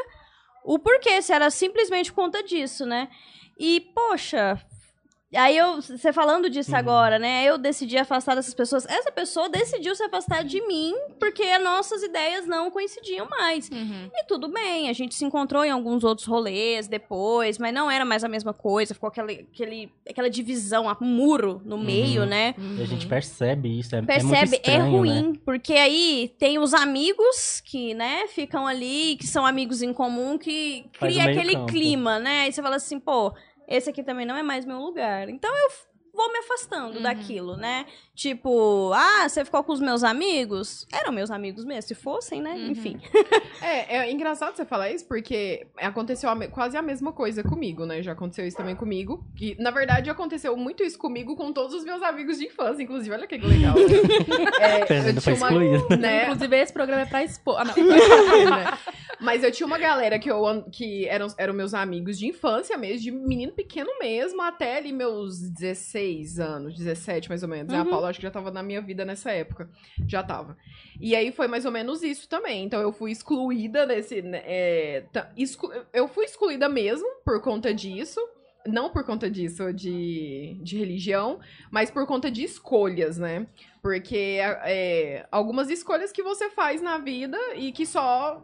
o porquê, se era simplesmente por conta disso, né? E, poxa, aí eu, você falando disso Uhum. agora, né? Eu decidi afastar dessas pessoas. Essa pessoa decidiu se afastar de mim porque as nossas ideias não coincidiam mais. Uhum. E tudo bem, a gente se encontrou em alguns outros rolês depois, mas não era mais a mesma coisa, ficou aquele, aquele, aquela divisão, um muro no meio, né? E a gente percebe isso. É, é muito Percebe? É, estranho, né? ruim, porque aí tem os amigos que, né, ficam ali, que são amigos em comum, que Faz cria aquele campo. clima, né? Aí você fala assim, pô, esse aqui também não é mais meu lugar. Então eu vou me afastando Uhum. daquilo, né? Tipo, ah, você ficou com os meus amigos? Eram meus amigos mesmo, se fossem, né? Uhum. Enfim. É, é engraçado você falar isso, porque aconteceu a quase a mesma coisa comigo, né? Já aconteceu isso também comigo. E, na verdade, aconteceu muito isso comigo com todos os meus amigos de infância, inclusive. Olha que legal. É, eu tinha uma, né? Inclusive, esse programa é pra expor. Ah, não. né? Mas eu tinha uma galera que, eu, que eram, eram meus amigos de infância mesmo, de menino pequeno mesmo, até ali meus 16 anos, 17 mais ou menos. A Uhum. Paula acho que já tava na minha vida nessa época. Já tava. E aí foi mais ou menos isso também. Então eu fui excluída desse. né, é, exclu- eu fui excluída mesmo por conta disso. Não por conta disso de, de religião, mas por conta de escolhas, né? Porque é, algumas escolhas que você faz na vida e que só.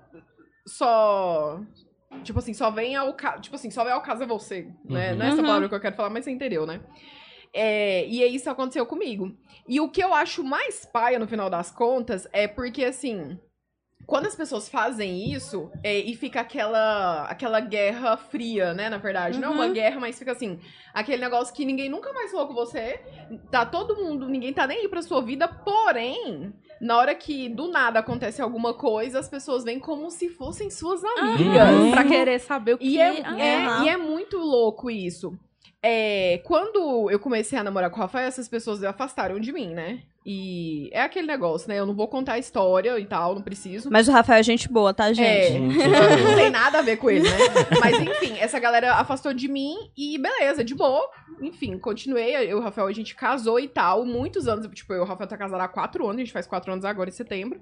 Só. Tipo assim, só vem ao caso. Tipo assim, só vem ao caso a você, né? Uhum. Não é essa Uhum. palavra que eu quero falar, mas você entendeu, né? É, e aí isso aconteceu comigo. E o que eu acho mais paia no final das contas é porque, assim, quando as pessoas fazem isso é, e fica aquela, aquela guerra fria, né? Na verdade, não é uma Uhum. guerra, mas fica assim, aquele negócio que ninguém nunca mais falou com você, tá todo mundo, ninguém tá nem aí pra sua vida, porém. Na hora que do nada acontece alguma coisa, as pessoas vêm como se fossem suas amigas. Uhum. pra querer saber o que E é, é- aham. e é muito louco isso. É, quando eu comecei a namorar com o Rafael, essas pessoas afastaram de mim, né? E é aquele negócio, né? Eu não vou contar a história e tal, não preciso. Mas o Rafael é gente boa, tá, É, gente? não tem nada a ver com ele, né? Mas enfim, essa galera afastou de mim e beleza, de boa. Enfim, continuei. Eu e o Rafael, a gente casou e tal, muitos anos. Tipo, eu e o Rafael tá casado há quatro anos, a gente faz quatro anos agora em setembro.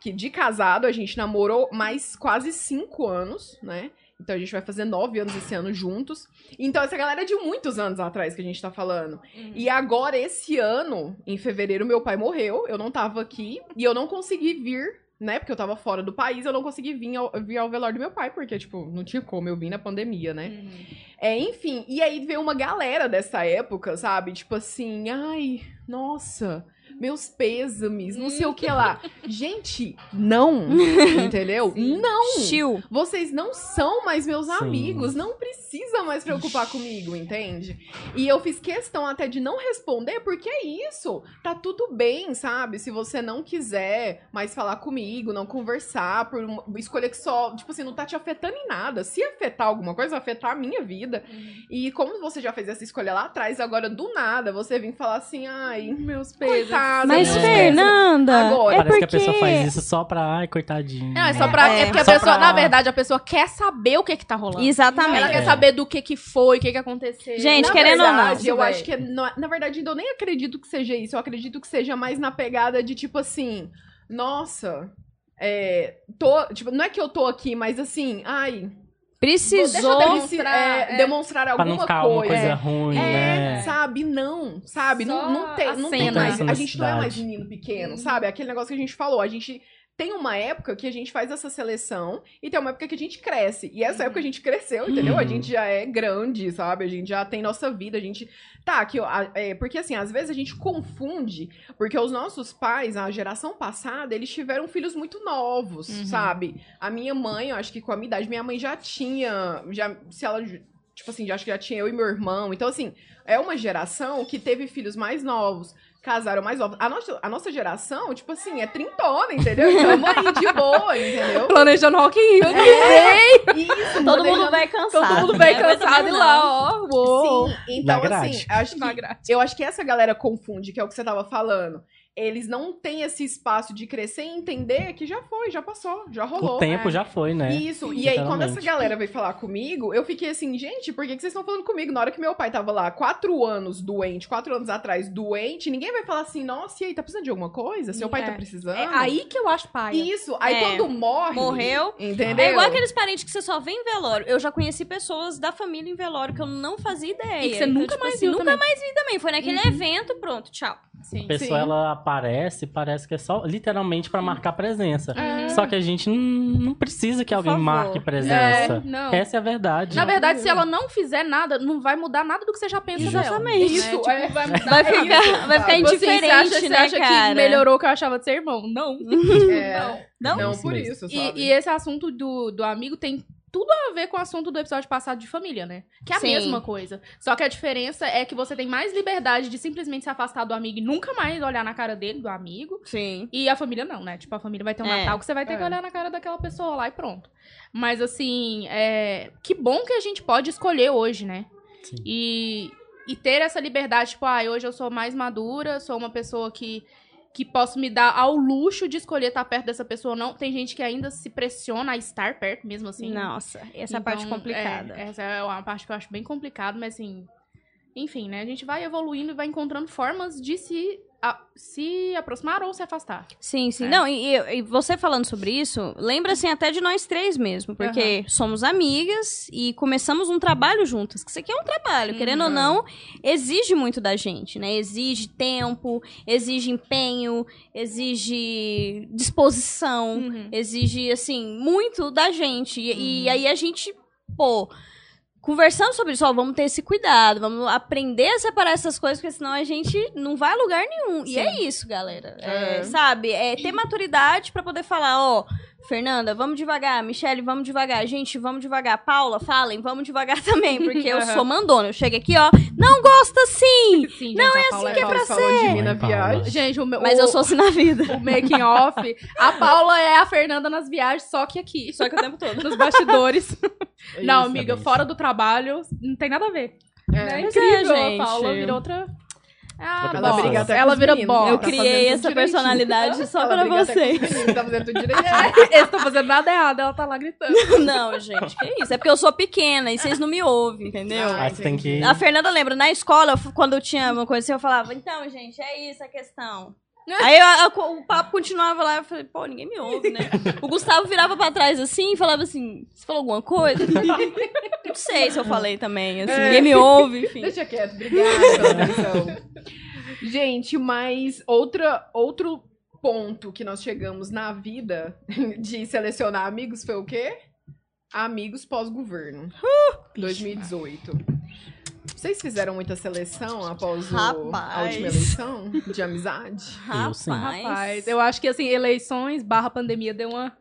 Que de casado a gente namorou mais quase cinco anos, né? Então a gente vai fazer nove anos esse ano juntos. Então essa galera é de muitos anos atrás que a gente tá falando. E agora, esse ano, em fevereiro, meu pai morreu. Eu não tava aqui. E eu não consegui vir, né? Porque eu tava fora do país. Eu não consegui vir ao, vir ao velório do meu pai. Porque, tipo, não tinha como eu vim na pandemia, né? Uhum. É, enfim. E aí veio uma galera dessa época, sabe? Tipo assim, ai, nossa. Meus pêsames, não sei o que lá. Gente, não, entendeu? Não. Chill. Vocês não são mais meus Sim. amigos, não precisa mais preocupar comigo, entende? E eu fiz questão até de não responder, porque é isso. Tá tudo bem, sabe? Se você não quiser mais falar comigo, não conversar, por uma escolha que só, tipo assim, não tá te afetando em nada. Se afetar alguma coisa, vai afetar a minha vida. E como você já fez essa escolha lá atrás, agora do nada você vem falar assim, ai, Meus pesos. Coitada. Mas, meus É. Fernanda, Agora, é Parece porque... que a pessoa faz isso só pra, ai, coitadinho. Não, é só pra. É, É, porque a pessoa, pra- na verdade, a pessoa quer saber o que que tá rolando. Exatamente. Ela quer É. saber do que que foi, o que que aconteceu. Gente, Na querendo ou não. verdade, eu acho que, é- não- na verdade, eu nem acredito que seja isso. Eu acredito que seja mais na pegada de tipo assim, nossa, é, tô, tipo, não é que eu tô aqui, mas assim, ai, Precisou. demonstrar, demonstrar, é. demonstrar Pra alguma não ficar uma coisa. coisa ruim, É, né? sabe? Não, sabe? Só Não, não tem, a não tem cena. mais. A gente não é mais menino pequeno, sabe? Aquele negócio que a gente falou. A gente tem uma época que a gente faz essa seleção e tem uma época que a gente cresce. E essa época a gente cresceu, entendeu? A Uhum. gente já é grande, sabe? A gente já tem nossa vida, a gente. Tá, que, é, porque assim, às vezes a gente confunde, porque os nossos pais, a geração passada, eles tiveram filhos muito novos, Uhum. sabe? A minha mãe, eu acho que com a minha idade, minha mãe já tinha. Já, se ela. Tipo assim, já acho que já tinha eu e meu irmão. Então, assim, é uma geração que teve filhos mais novos, casaram mais novos. A nossa, a nossa geração, tipo assim, é trintona, entendeu? Então, aí de boa, entendeu? Planejando Rock in Rio. Isso, Todo planejando- mundo vai cansado. Todo mundo né? Mas cansado e não. lá, ó. Uou. Sim, então assim, acho que, eu acho que essa galera confunde, que é o que você tava falando. Eles não têm esse espaço de crescer e entender que já foi, já passou, já rolou. O tempo É. já foi, né? Isso, e aí quando essa galera veio falar comigo, eu fiquei assim, gente, por que, que vocês estão falando comigo? Na hora que meu pai tava lá, quatro anos doente, quatro anos atrás doente, ninguém vai falar assim, nossa, e aí, tá precisando de alguma coisa? Seu pai É. tá precisando? É aí que eu acho pai. Isso, aí É. quando morre... Morreu. Entendeu? É igual aqueles parentes que você só vê em velório. Eu já conheci pessoas da família em velório que eu não fazia ideia. E que você Então, nunca tipo mais assim, viu Nunca também. mais vi também. Foi naquele evento, pronto, tchau. Sim. A pessoa, Sim. ela aparece, parece que é só literalmente pra marcar presença. É. Só que a gente não, não precisa que Por alguém favor. marque É, presença. não. Essa é a verdade. Na verdade, se ela não fizer nada, não vai mudar nada do que você já pensa Exatamente. dela. Isso, Tipo, é. vai mudar. Vai É ficar, isso, vai ficar indiferente, você acha, você né, acha cara? que melhorou o que eu achava de ser irmão? Não. É, Não? não, por isso, E, e esse assunto do, do amigo tem tudo a ver com o assunto do episódio passado de família, né? Que é a Sim. mesma coisa. Só que a diferença é que você tem mais liberdade de simplesmente se afastar do amigo e nunca mais olhar na cara dele, do amigo. Sim. E a família não, né? Tipo, a família vai ter um É. Natal que você vai ter É. que olhar na cara daquela pessoa lá e pronto. Mas assim, é... que bom que a gente pode escolher hoje, né? Sim. E, e ter essa liberdade, tipo, ah, hoje eu sou mais madura, sou uma pessoa que, que posso me dar ao luxo de escolher estar perto dessa pessoa ou não. Tem gente que ainda se pressiona a estar perto, mesmo assim. Nossa, essa é a parte Então, complicada. é, essa é uma parte que eu acho bem complicada, mas assim. Enfim, né? A gente vai evoluindo e vai encontrando formas de se, a- se aproximar ou se afastar. Sim, sim. É. Não, e, e- você falando sobre isso, lembra assim até de nós três mesmo, porque somos amigas e começamos um trabalho juntas. Que isso aqui é um trabalho, querendo ou Uhum. não, exige muito da gente, né? Exige tempo, exige empenho, exige disposição, Uhum. exige assim muito da gente. E, e Uhum. aí a gente, pô, conversando sobre isso, ó, vamos ter esse cuidado, vamos aprender a separar essas coisas, porque senão a gente não vai a lugar nenhum. E Sim. é isso, galera. É, É. sabe? É ter maturidade pra poder falar, ó, Fernanda, vamos devagar, Michelle, vamos devagar, gente, vamos devagar, Paula, falem, vamos devagar também, porque eu Aham. sou mandona. Eu chego aqui, ó, não gosta sim, Sim, gente, não é assim que é pra mim na viagem. Gente, o meu. mas o, eu sou assim na vida. o making off. A Paula é a Fernanda nas viagens, só que aqui. Só que o tempo todo. Nos bastidores. não, amiga, fora do trabalho, não tem nada a ver. É. É é, incrível. gente. a Paula vira outra. Ah, Ela briga até Ela vira boss. Eu tá criei essa direitinho. personalidade só Ela pra vocês. meninos, Tá fazendo tudo. Eles estão fazendo nada errado, ela tá lá gritando. Não, gente, que isso? É porque eu sou pequena e vocês não me ouvem, entendeu? Ah, você tem que. A Fernanda lembra, na escola, eu quando eu tinha uma coisa assim, eu falava, então, gente, é isso a questão. Aí a- a- o papo continuava lá, eu falei, pô, ninguém me ouve, né? O Gustavo virava pra trás assim e falava assim, você falou alguma coisa? Não sei se eu falei também, assim, É. ninguém me ouve, enfim. Deixa quieto, obrigada pela atenção. Gente, mas outra, outro ponto que nós chegamos na vida de selecionar amigos foi o quê? Amigos pós-governo. 2018. Vocês fizeram muita seleção após o- a Rapaz. última eleição de amizade? Eu sim. Rapaz, eu acho que assim, eleições barra pandemia deu uma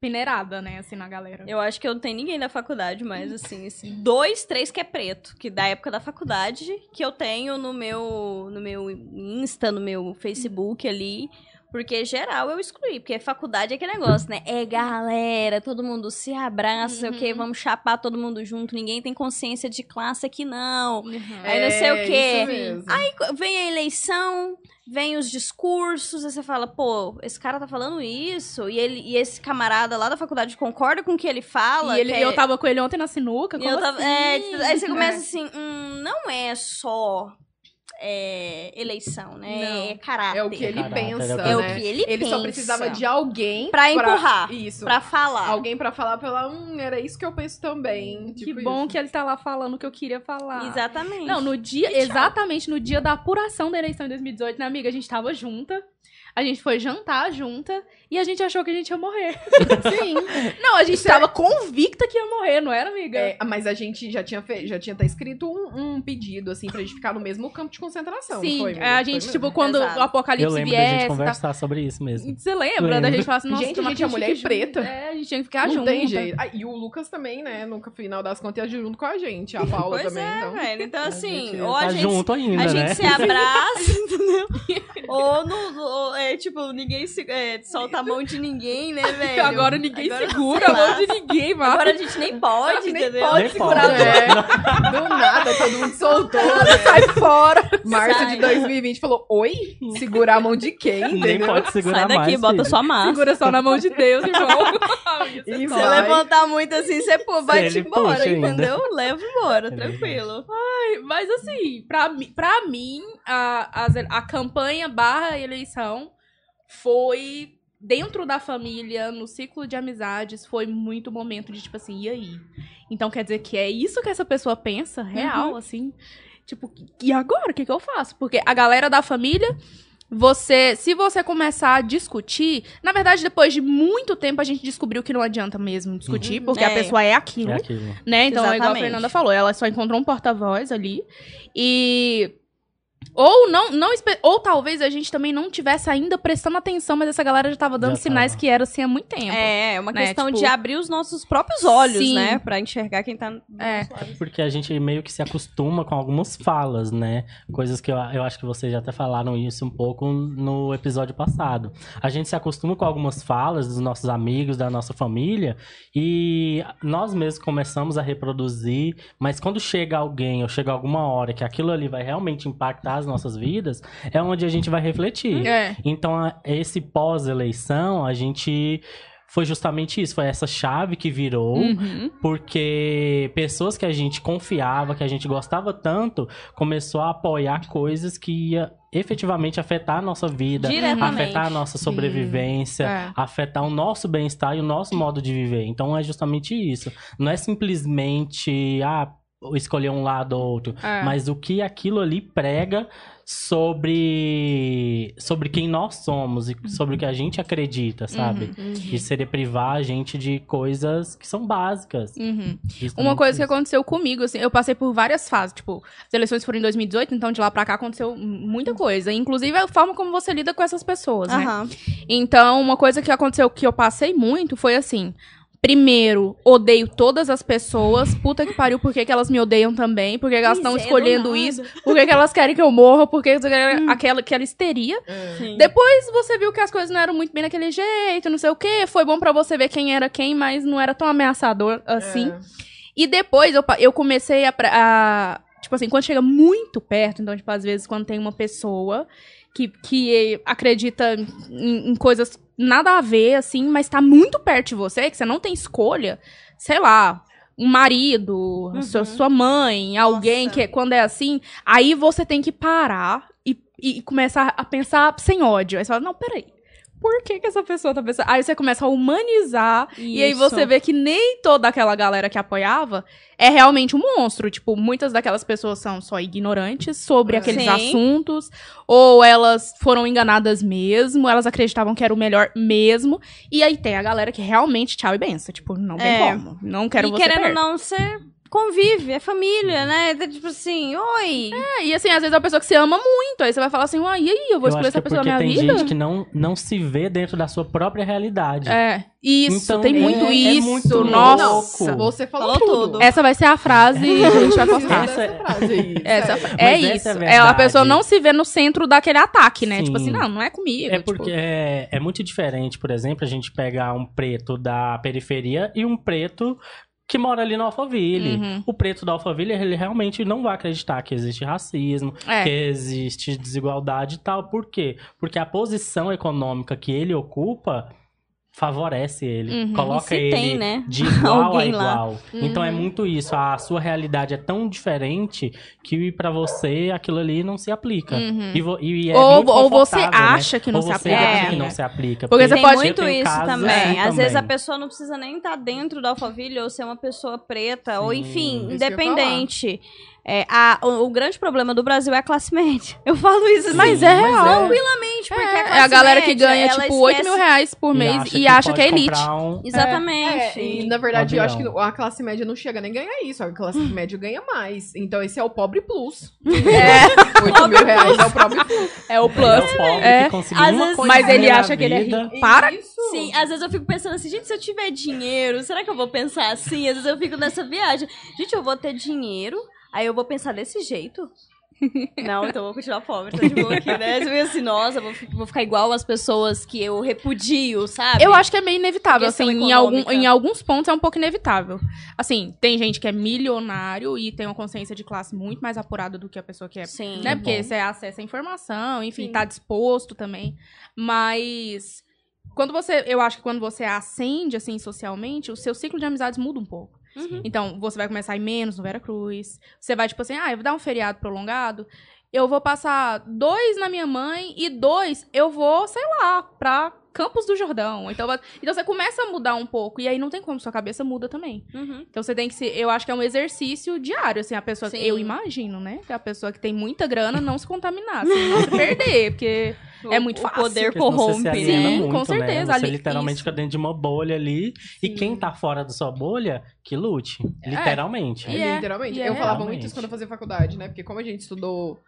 peneirada, né, assim, na galera. Eu acho que eu não tenho ninguém da faculdade, mas assim, assim, dois, três que é preto, que da época da faculdade, que eu tenho no meu, no meu Insta, no meu Facebook ali. Porque geral eu excluí, porque faculdade é aquele negócio, né? É galera, todo mundo se abraça, sei o quê, vamos chapar todo mundo junto, ninguém tem consciência de classe aqui, não. Uhum. Aí não sei o quê. É, Isso mesmo. Aí vem a eleição, vem os discursos, aí você fala, pô, esse cara tá falando isso, e, ele, e esse camarada lá da faculdade concorda com o que ele fala. E ele, que é- eu tava com ele ontem na sinuca, como eu tava- assim? é, aí você começa É. assim, hum, não é só é, eleição, né? Não. É caráter. É o que ele Caráter, pensa, é o que- É o né? que ele Ele só pensa. precisava de alguém Pra empurrar, Isso. Pra falar. Alguém pra falar pra ela, hum, era isso que eu penso também. Que Tipo bom isso. que ele tá lá falando o que eu queria falar. Exatamente. Não, no dia, exatamente no dia da apuração da eleição em 2018, né, amiga? A gente tava junta. A gente foi jantar junta e a gente achou que a gente ia morrer. Sim. Não, a gente tava convicta que ia morrer, não era, amiga? É, mas a gente já tinha feito, já tinha até escrito um, um pedido, assim, pra gente ficar no mesmo campo de concentração. Sim, não foi, é, amiga? a Foi gente, mesmo. tipo, quando Exato. o apocalipse Eu lembro da viesse. gente tá- conversar sobre isso mesmo. Você lembra da Lembro. gente falar assim, nossa, Gente, a gente que é mulher preta. É, a gente tinha que ficar Não junto. tem jeito. Ah, e o Lucas também, né? No final das contas, ia junto com a gente. A Paula Pois também. é, então. velho. Então, assim, gente ou tá a gente, junto ainda, a né? gente se abraça, entendeu? ou, no, no- é, tipo, ninguém se, é, solta a mão de ninguém, né, velho? Agora ninguém Agora, segura a mão de ninguém, mano. Agora a gente nem pode, nem entendeu? pode Nem segurar pode. É. Do nada, todo mundo soltou. né? Sai fora. Março Sai. de 2020 falou: Oi? Segurar a mão de quem? Nem Entendeu? pode segurar Sai daqui, mais, bota filho. sua massa. Segura só na mão de Deus, irmão. E Se vai. você levantar muito assim, você pô, vai Ele embora, ainda. entendeu? Leva embora, É tranquilo. Mas assim, pra, pra mim, a, as- a campanha barra eleição foi dentro da família, no ciclo de amizades, foi muito momento de tipo assim, e aí? Então quer dizer que é isso que essa pessoa pensa, real, assim? Tipo, e agora? O que, que eu faço? Porque a galera da família. Você, se você começar a discutir, na verdade, depois de muito tempo a gente descobriu que não adianta mesmo discutir, Uhum. porque a É. pessoa é aquilo É aquilo. né? Então, é igual a Exatamente. Fernanda falou, ela só encontrou um porta-voz ali. E. Ou não, não ou talvez a gente também não tivesse ainda prestando atenção, mas essa galera já tava dando Já sinais tava. que era assim há muito tempo. É, é uma Né, questão tipo- de abrir os nossos próprios olhos, Sim. né? Pra enxergar quem tá É. Porque a gente meio que se acostuma com algumas falas, né? Coisas que eu, eu acho que vocês já até falaram isso um pouco no episódio passado. A gente se acostuma com algumas falas dos nossos amigos, da nossa família, e nós mesmos começamos a reproduzir, mas quando chega alguém ou chega alguma hora que aquilo ali vai realmente impactar as nossas vidas, é onde a gente vai refletir. É. Então, esse pós-eleição, a gente. Foi justamente isso, foi essa chave que virou, Uhum. porque pessoas que a gente confiava, que a gente gostava tanto, começou a apoiar coisas que ia efetivamente afetar a nossa vida, afetar a nossa sobrevivência, É. afetar o nosso bem-estar e o nosso modo de viver. Então é justamente isso. Não é simplesmente ah, escolher um lado ou outro, É. mas o que aquilo ali prega sobre sobre quem nós somos e sobre o que a gente acredita, sabe? Uhum. E seria privar a gente de coisas que são básicas. Uhum. Uma coisa que aconteceu comigo, assim, eu passei por várias fases, tipo, as eleições foram em 2018, então de lá pra cá aconteceu muita coisa. Inclusive a forma como você lida com essas pessoas, né? Então, uma coisa que aconteceu que eu passei muito foi assim. Primeiro, odeio todas as pessoas. Puta que pariu, por que, que elas me odeiam também? Por que, que elas estão escolhendo nada. isso? Por que, que elas querem que eu morra? Por que que aquela, aquela histeria? É. Sim. Depois você viu que as coisas não eram muito bem daquele jeito, não sei o quê. Foi bom pra você ver quem era quem, mas não era tão ameaçador assim. É. E depois eu, eu comecei a, a- Tipo assim, quando chega muito perto, então, tipo, às vezes quando tem uma pessoa que, que acredita em, em coisas nada a ver, assim, mas tá muito perto de você, que você não tem escolha, sei lá. Um marido, a sua, sua mãe, alguém Nossa. que quando é assim, aí você tem que parar e, e começar a pensar sem ódio. Aí você fala, não, peraí. Por que, que essa pessoa tá pensando? Aí você começa a humanizar e aí Isso. você vê que nem toda aquela galera que apoiava é realmente um monstro. Tipo, muitas daquelas pessoas são só ignorantes sobre aqueles Sim. assuntos, ou elas foram enganadas mesmo, elas acreditavam que era o melhor mesmo. E aí tem a galera que realmente tchau e benção. Tipo, não tem É. como. Não quero e você querendo perto. não, você convive, é família, né? É Tipo assim, oi. É, e assim, às vezes é uma pessoa que você ama muito. Aí você vai falar assim, uai, e aí? Eu vou Eu escolher essa é pessoa na porque minha tem vida? gente que não, não se vê dentro da sua própria realidade. É, isso, Então, tem é- muito é isso. muito nossa. louco. Você falou, Falou tudo. tudo. Essa vai ser a frase que a gente vai postar. Essa- Essa frase aí. Essa, é Mas isso. essa é a É, pessoa não se vê no centro daquele ataque, né? Sim. Tipo assim, não, não é comigo. É tipo, porque é, é muito diferente, por exemplo, a gente pegar um preto da periferia e um preto que mora ali no Alphaville. Uhum. O preto da Alphaville, ele realmente não vai acreditar que existe racismo, É. que existe desigualdade e tal. Por quê? Porque a posição econômica que ele ocupa favorece ele, Uhum. coloca ele tem, né? de igual a igual. Então é Uhum. muito isso, a sua realidade é tão diferente que pra você aquilo ali não se aplica. Uhum. E, e é Ou- ou você né? acha que não Ou se você aplica acha também, que não né? se aplica. Porque você Tem pode- muito isso também. assim Às vezes a pessoa não precisa nem estar dentro da Alphaville ou ser uma pessoa preta, ou Sim, enfim, isso que eu ia independente. É, a- o, o grande problema do Brasil é a classe média. Eu falo isso Mas assim, é real. tranquilamente, porque É, a classe é a galera que média, ganha, ela tipo, 8 esquece- mil reais por mês acha e acha pode que é elite. um- Exatamente. É, e na verdade eu acho que a classe média não chega nem a ganhar isso, a classe média ganha mais. Então esse é o pobre plus. É, 8 mil reais é o pobre plus. é o plus. é o pobre É. que Às vezes- Mas ele acha que ele é rico. Para! Isso. Sim, às vezes eu fico pensando assim, gente, se eu tiver dinheiro, será que eu vou pensar assim? Às vezes eu fico nessa viagem. Gente, eu vou ter dinheiro, aí eu vou pensar desse jeito. Não, então eu vou continuar pobre, tô de boa aqui, né? Você assim, nossa, vou, vou ficar igual as pessoas que eu repudio, sabe? Eu acho que é meio inevitável, assim, em, algum, em alguns pontos é um pouco inevitável. Assim, tem gente que é milionário e tem uma consciência de classe muito mais apurada do que a pessoa que é Sim. né? É Porque bom. você acessa a informação, enfim, Sim. tá disposto também. Mas quando você, eu acho que quando você ascende assim socialmente, o seu ciclo de amizades muda um pouco. Uhum. Então, você vai começar a ir menos no Vera Cruz. Você vai tipo assim, ah, eu vou dar um feriado prolongado, eu vou passar dois na minha mãe e dois eu vou, sei lá, pra Campos do Jordão. Então, então você começa a mudar um pouco e aí não tem como sua cabeça muda também. Uhum. Então você tem que se. Eu acho que é um exercício diário, assim, a pessoa. Sim. Eu imagino, né? Que a pessoa que tem muita grana não se contaminar, assim, não se perder, porque. É muito o fácil. poder Porque senão você corrompe, se né? Sim, muito, com certeza, Né? Você ali- literalmente isso. fica dentro de uma bolha ali. E Sim. quem tá fora da sua bolha, que lute. Literalmente. E é, Literalmente. e é eu falava muito isso quando eu fazia faculdade, né? Porque como a gente estudou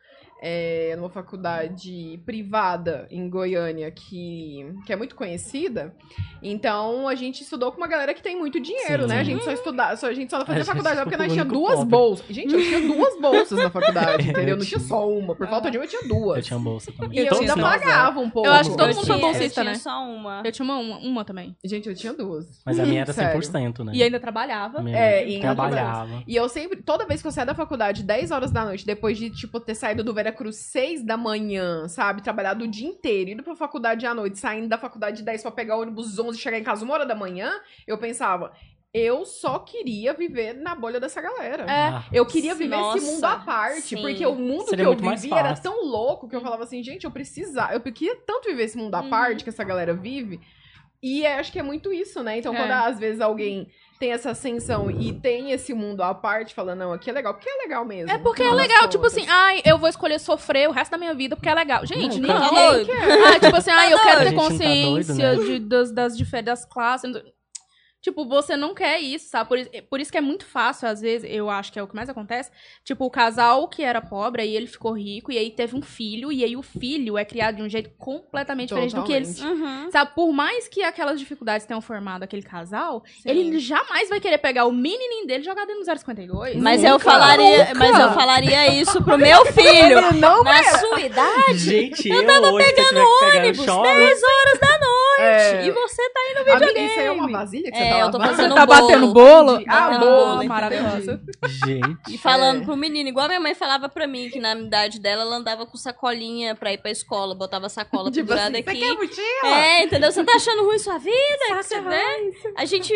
é, numa faculdade privada em Goiânia, que, que é muito conhecida, então a gente estudou com uma galera que tem muito dinheiro, Sim. né? A gente só estudava, só, a gente só não A fazia gente faculdade lá foi porque nós tinha duas pobre. bolsas. Gente, eu tinha duas bolsas na faculdade, Eu entendeu? Não tinha só uma. Por falta de uma, eu tinha duas. Eu tinha bolsa também. E eu Eu ainda pagava um pouco. Eu acho que todo Eu mundo foi tinha- bolsista, eu tinha né? só uma. Eu tinha uma, uma, uma também. Gente, eu tinha duas. Mas a minha era Sério. 100%, né? E ainda trabalhava. A minha É, e ainda trabalhava. E eu sempre, toda vez que eu saía da faculdade, 10 horas da noite, depois de, tipo, ter saído do Vera Cruz 6 da manhã, sabe? Trabalhado o dia inteiro, indo pra faculdade à noite, saindo da faculdade 10 pra pegar o ônibus 11 e chegar em casa uma hora da manhã, eu pensava, eu só queria viver na bolha dessa galera. É. Ah, Eu queria viver Nossa, esse mundo à parte, sim. porque o mundo Seria que eu vivia era tão louco que eu falava assim, gente, eu precisava, eu queria tanto viver esse mundo à Uhum. parte que essa galera vive. E é, acho que é muito isso, né? Então, É. quando às vezes alguém tem essa ascensão e tem esse mundo à parte, fala, não, aqui é legal, porque é legal mesmo. É porque é legal, tipo assim, ai, eu vou escolher sofrer o resto da minha vida porque é legal. Gente, Não, Tá Ninguém quer. Ah, tipo assim, ah, eu quero ter A gente não tá consciência doido, de, das, das, das classes. Tipo, você não quer isso, sabe? Por, is- por isso que é muito fácil, às vezes, eu acho que é o que mais acontece. Tipo, o casal que era pobre, aí ele ficou rico, e aí teve um filho, e aí o filho é criado de um jeito completamente diferente do que eles. Totalmente. Uhum. Sabe, por mais que aquelas dificuldades tenham formado aquele casal, Sim. ele jamais vai querer pegar o menininho dele e jogar dentro do 052. Mas Nunca, eu falaria, nunca. mas eu falaria isso pro meu filho. Não Na sua idade, Gente, eu, se eu no ônibus, shopping, 10 horas da noite. É. E você tá indo no Amiga, videogame. isso aí é uma vasilha que você É, tá eu tô fazendo tá bolo. batendo bolo? Ah, Batendo bolo, bolo, maravilhosa. gente. E falando É. pro menino, igual a minha mãe falava pra mim, que na idade dela ela andava com sacolinha pra ir pra escola, botava sacola Tipo pendurada assim, você aqui. quer mochila? É, entendeu? Você tá achando ruim sua vida? você, né? A gente.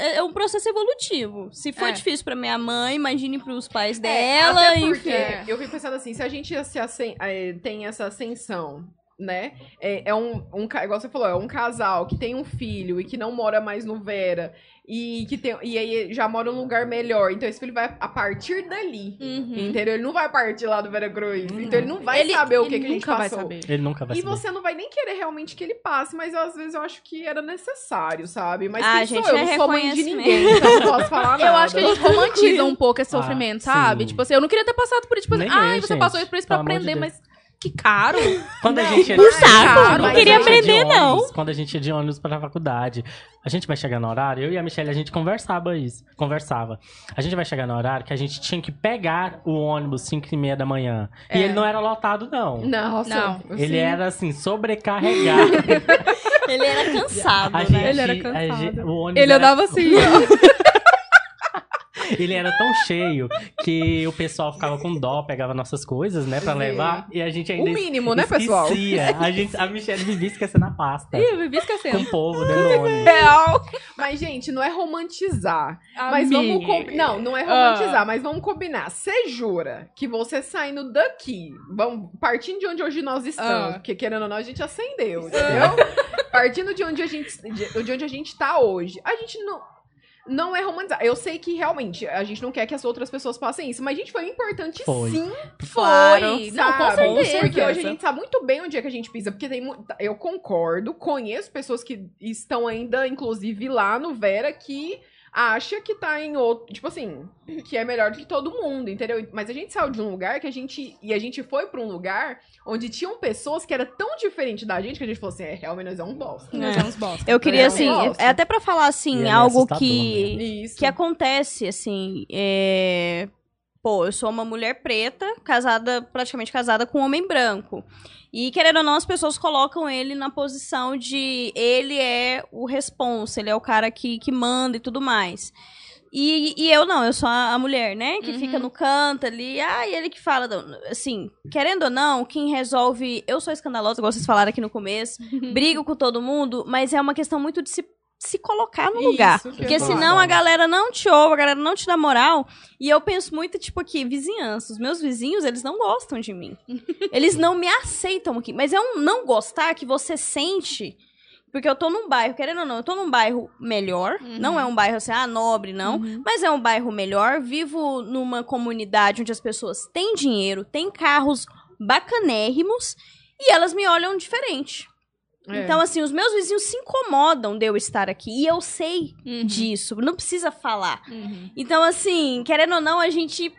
É é um processo evolutivo. Se foi É. difícil pra minha mãe, imagine pros pais É, dela, até porque enfim. eu fico pensando assim, se a gente se assen- eh, tem essa ascensão né? É, é um, um, igual você falou, é um casal que tem um filho e que não mora mais no Vera e que tem e aí já mora num lugar melhor. Então esse filho vai a partir dali. Uhum. Entendeu? Ele não vai partir lá do Vera Cruz. Então ele não vai Ele- saber o que, que a gente nunca vai passou. saber. Ele nunca vai E saber. você não vai nem querer realmente que ele passe, mas eu, às vezes eu acho que era necessário, sabe? Mas Ah, quem gente, sou eu? é Não sou mãe de ninguém, então não posso falar nada. Eu acho que a gente romantiza um pouco esse Ah, sofrimento, sim. sabe? Tipo assim, eu não queria ter passado por isso. Tipo assim, ai, eu, você gente. passou isso por isso pra de aprender, Deus. mas que caro. Quando a Não, gente por é- saco, Quando não queria é aprender, não. ônibus, Quando a gente ia de ônibus pra faculdade, a gente vai chegar no horário, eu e a Michelle, a gente conversava isso. Conversava. A gente vai chegar no horário que a gente tinha que pegar o ônibus 5 e meia da manhã. E É. ele não era lotado, não. Não. eu Ele sim. era assim, sobrecarregado. Ele era cansado, A né? gente, Ele era a cansado. gente- o ônibus Ele era- andava assim, ó. Ele era tão cheio que o pessoal ficava com dó, pegava nossas coisas, né, pra levar. E a gente ainda O mínimo, né, pessoal? esquecia. A, gente, a Michelle vivia esquecendo a pasta. Ih, eu vivi Com esquecendo. o povo ônibus. Real. Mas, gente, não é romantizar. Mas vamos Amiga. combinar. Não, não é Ah. romantizar, mas vamos combinar. Você jura que você saindo daqui, vamos, partindo de onde hoje nós estamos, Ah. porque querendo ou não, a gente acendeu, entendeu? partindo de onde a gente de, de onde a gente tá hoje, a gente não. Não é romantizar. Eu sei que realmente a gente não quer que as outras pessoas passem isso, mas, gente, foi importante Foi. sim. Foi. Sabe? Não, com certeza. Porque hoje a gente sabe muito bem onde é que a gente pisa. Porque tem mu- Eu concordo, conheço pessoas que estão ainda, inclusive, lá no Vera, que acha que tá em outro. Tipo assim, que é melhor do que todo mundo, entendeu? Mas a gente saiu de um lugar que a gente. E a gente foi pra um lugar onde tinham pessoas que era tão diferente da gente que a gente falou assim: é, realmente nós é um bosta. Nós É. é uns bosta. Eu queria, Eu assim, gosto. é até pra falar, E assim, ele é algo que, Isso. que acontece, assim, é... Pô, eu sou uma mulher preta, casada, praticamente casada com um homem branco. E, querendo ou não, as pessoas colocam ele na posição de ele é o responsa, ele é o cara que, que manda e tudo mais. E, e eu não, eu sou a, mulher, né? Que Uhum. fica no canto ali. Ah, e ele que fala. Assim, querendo ou não, quem resolve. Eu sou escandalosa, igual vocês falaram aqui no começo. brigo com todo mundo, mas é uma questão muito de se, colocar no Isso lugar. Porque ia senão a galera não te ouve, a galera não te dá moral. E eu penso muito, tipo, aqui, vizinhança. Os meus vizinhos, eles não gostam de mim. eles não me aceitam aqui. Mas é um não gostar que você sente. Porque eu tô num bairro, querendo ou não, eu tô num bairro melhor. Uhum. Não é um bairro assim, ah, nobre, não. Uhum. Mas é um bairro melhor. Vivo numa comunidade onde as pessoas têm dinheiro, têm carros bacanérrimos. E elas me olham diferente. É. Então, assim, os meus vizinhos se incomodam de eu estar aqui. E eu sei Uhum. disso. Não precisa falar. Uhum. Então, assim, querendo ou não, a gente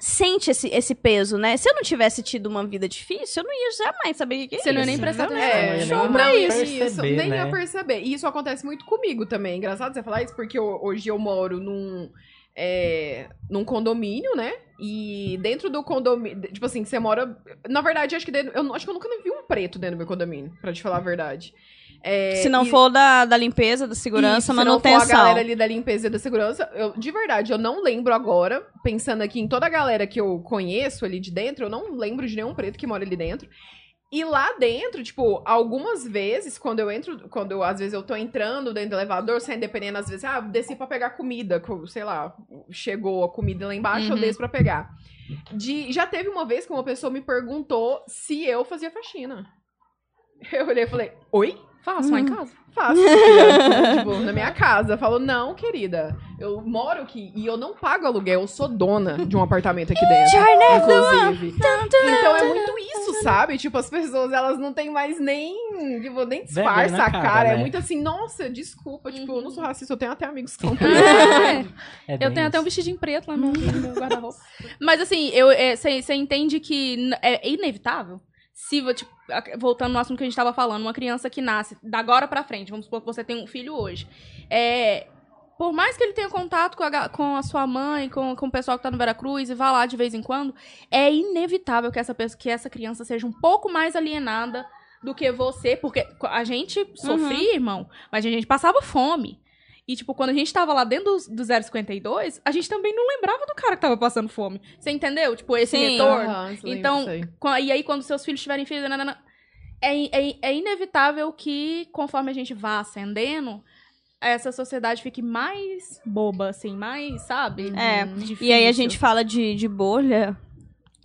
sente esse, esse peso, né? Se eu não tivesse tido uma vida difícil, eu não ia jamais saber o que que é Você não ia nem isso. prestar atenção. É, Não show nem pra isso, perceber, isso, nem né? ia perceber. E isso acontece muito comigo também. Engraçado você falar isso, porque eu- hoje eu moro num, é, num condomínio, né? E dentro do condomínio, tipo assim, você mora. Na verdade, acho que dentro, eu acho que eu nunca vi um preto dentro do meu condomínio, pra te falar a verdade. É, Se não e- for da, da limpeza, da segurança, isso, se não for a manutenção. galera ali da limpeza e da segurança, eu, de verdade, eu não lembro agora, pensando aqui em toda a galera que eu conheço ali de dentro, eu não lembro de nenhum preto que mora ali dentro. E lá dentro, tipo, algumas vezes, quando eu entro, quando eu, às vezes eu tô entrando dentro do elevador, saindo dependendo, às vezes, ah, desci pra pegar comida, co- sei lá, chegou a comida lá embaixo, eu Uhum. desço pra pegar. De, já teve uma vez que uma pessoa me perguntou se eu fazia faxina. Eu olhei e falei, oi? Faço lá em casa. Faço, filha. tipo, na minha casa. Falou, não, querida, eu moro aqui e eu não pago aluguel, eu sou dona de um apartamento aqui dentro. Inclusive. Então é muito isso, sabe? Tipo, as pessoas, elas não têm mais nem, tipo, nem disfarça a cara. cara, É né? muito assim, nossa, desculpa, tipo, eu não sou racista, eu tenho até amigos que são É. É Eu tenho até um isso. vestidinho preto lá no, meu guarda-roupa. Mas assim, você entende que é inevitável? Se, tipo, voltando no assunto que a gente tava falando, uma criança que nasce da agora pra frente, vamos supor que você tem um filho hoje. É, por mais que ele tenha contato com a, com a sua mãe, com, com o pessoal que tá no Veracruz e vá lá de vez em quando, é inevitável que essa, que essa criança seja um pouco mais alienada do que você, porque a gente sofria, irmão, mas a gente passava fome. E, tipo, quando a gente tava lá dentro do, do 052, a gente também não lembrava do cara que tava passando fome. Você entendeu? Tipo, esse Sim. retorno. Isso lembra Então, E aí, quando seus filhos tiverem filhos, é, é, é inevitável que, conforme a gente vá ascendendo, essa sociedade fique mais boba, assim, mais, sabe? É, Difícil. E aí a gente fala de, de bolha.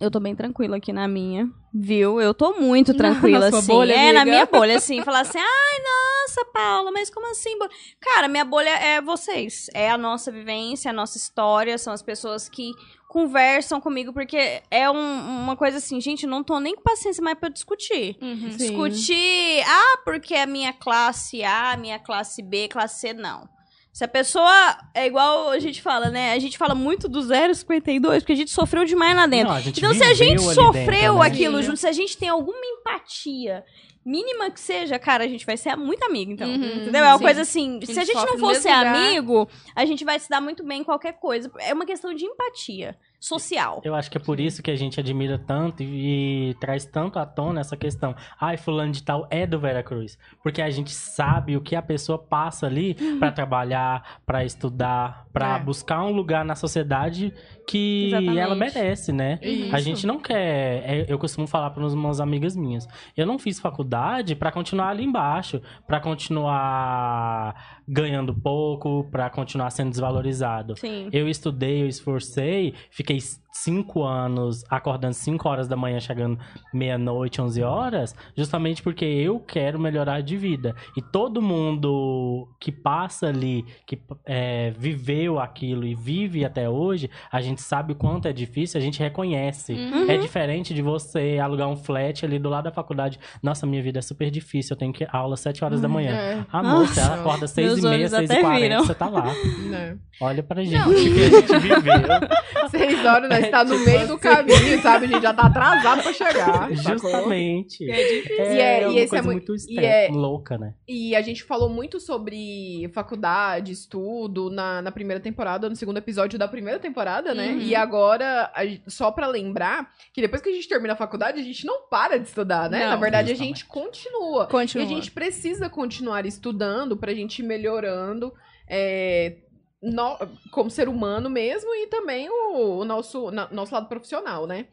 Eu tô bem tranquila aqui na minha, viu? Eu tô muito tranquila, Na assim. bolha, é, na amiga. minha bolha, assim. Falar assim, ai, nossa, Paula, mas como assim? bo-" Cara, minha bolha é vocês. É a nossa vivência, a nossa história, são as pessoas que conversam comigo, porque é um- uma coisa assim, gente, não tô nem com paciência mais pra discutir. Uhum. Discutir, ah, porque a minha classe A, minha classe B, classe C, não. Se a pessoa é igual a gente fala, né? A gente fala muito do 0,52, porque a gente sofreu demais lá dentro. Não, a gente Então, se a gente sofreu dentro, né? aquilo Sim. junto, se a gente tem alguma empatia, mínima que seja, cara, a gente vai ser muito amigo, então. Uhum, entendeu? É uma sim. coisa assim, se a gente gente não for ser lugar. amigo, a gente vai se dar muito bem em qualquer coisa. É uma questão de empatia social. Eu acho que é por isso que a gente admira tanto e, e traz tanto à tona essa questão. Ai, fulano de tal é do Veracruz. Porque a gente sabe o que a pessoa passa ali pra trabalhar, pra estudar, pra É. buscar um lugar na sociedade que Exatamente. ela merece, né? Isso. A gente não quer. é, eu costumo falar para umas amigas minhas. Eu não fiz faculdade pra continuar ali embaixo, pra continuar ganhando pouco, pra continuar sendo desvalorizado. Sim. Eu estudei, eu esforcei, fiquei cinco anos acordando cinco horas da manhã, chegando meia-noite, 11 horas, justamente porque eu quero melhorar de vida. E todo mundo que passa ali, que é, viveu aquilo e vive até hoje, a gente sabe o quanto é difícil, a gente reconhece. Uhum. É diferente de você alugar um flat ali do lado da faculdade. Nossa, minha vida é super difícil, eu tenho que ir aula às 7 horas da manhã. É, Amor, você Nossa. acorda seis Meus e meia, olhos seis até e quarenta, viram. você tá lá. né? Olha pra gente, o que a gente viveu. Seis horas, nós É, tá no tipo meio do assim. caminho, sabe? A gente já tá atrasado pra chegar. sacou? Justamente. É difícil. É, E é- e uma esse é coisa mui- muito e extre- é- louca, né? E a gente falou muito sobre faculdade, estudo na, na primeira temporada, no segundo episódio da primeira temporada, né? Uhum. E agora, a só pra lembrar, que depois que a gente termina a faculdade, a gente não para de estudar, né? Não, na verdade, a justamente. gente continua. E Continua. a gente precisa continuar estudando pra gente ir melhorando é, no- como ser humano mesmo e também o, o nosso, na- nosso lado profissional, né?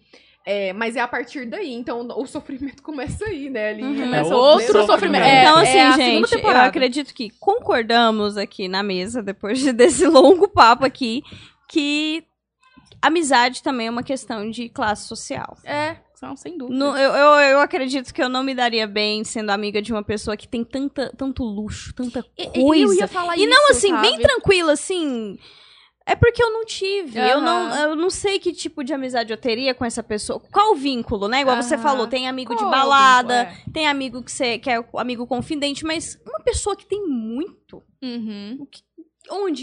É, mas é a partir daí, então o sofrimento começa aí, né? Ali, Uhum. nessa É outro primeira sofrimento. temporada. então, é assim, segunda gente, eu acredito que concordamos aqui na mesa, depois de- desse longo papo aqui, que amizade também é uma questão de classe social. É, não, sem dúvida. No- eu, eu, eu acredito que eu não me daria bem sendo amiga de uma pessoa que tem tanta, tanto luxo, tanta coisa. Eu ia falar E não isso, assim, bem sabe? tranquila, assim. É porque eu não tive. Eu, Aham. não, eu não sei que tipo de amizade eu teria com essa pessoa. Qual o vínculo, né? Igual você Aham. falou, tem amigo de Qual é o balada, vínculo? tem amigo que você que é amigo confidente, mas uma pessoa que tem muito. É. Uhum. O que,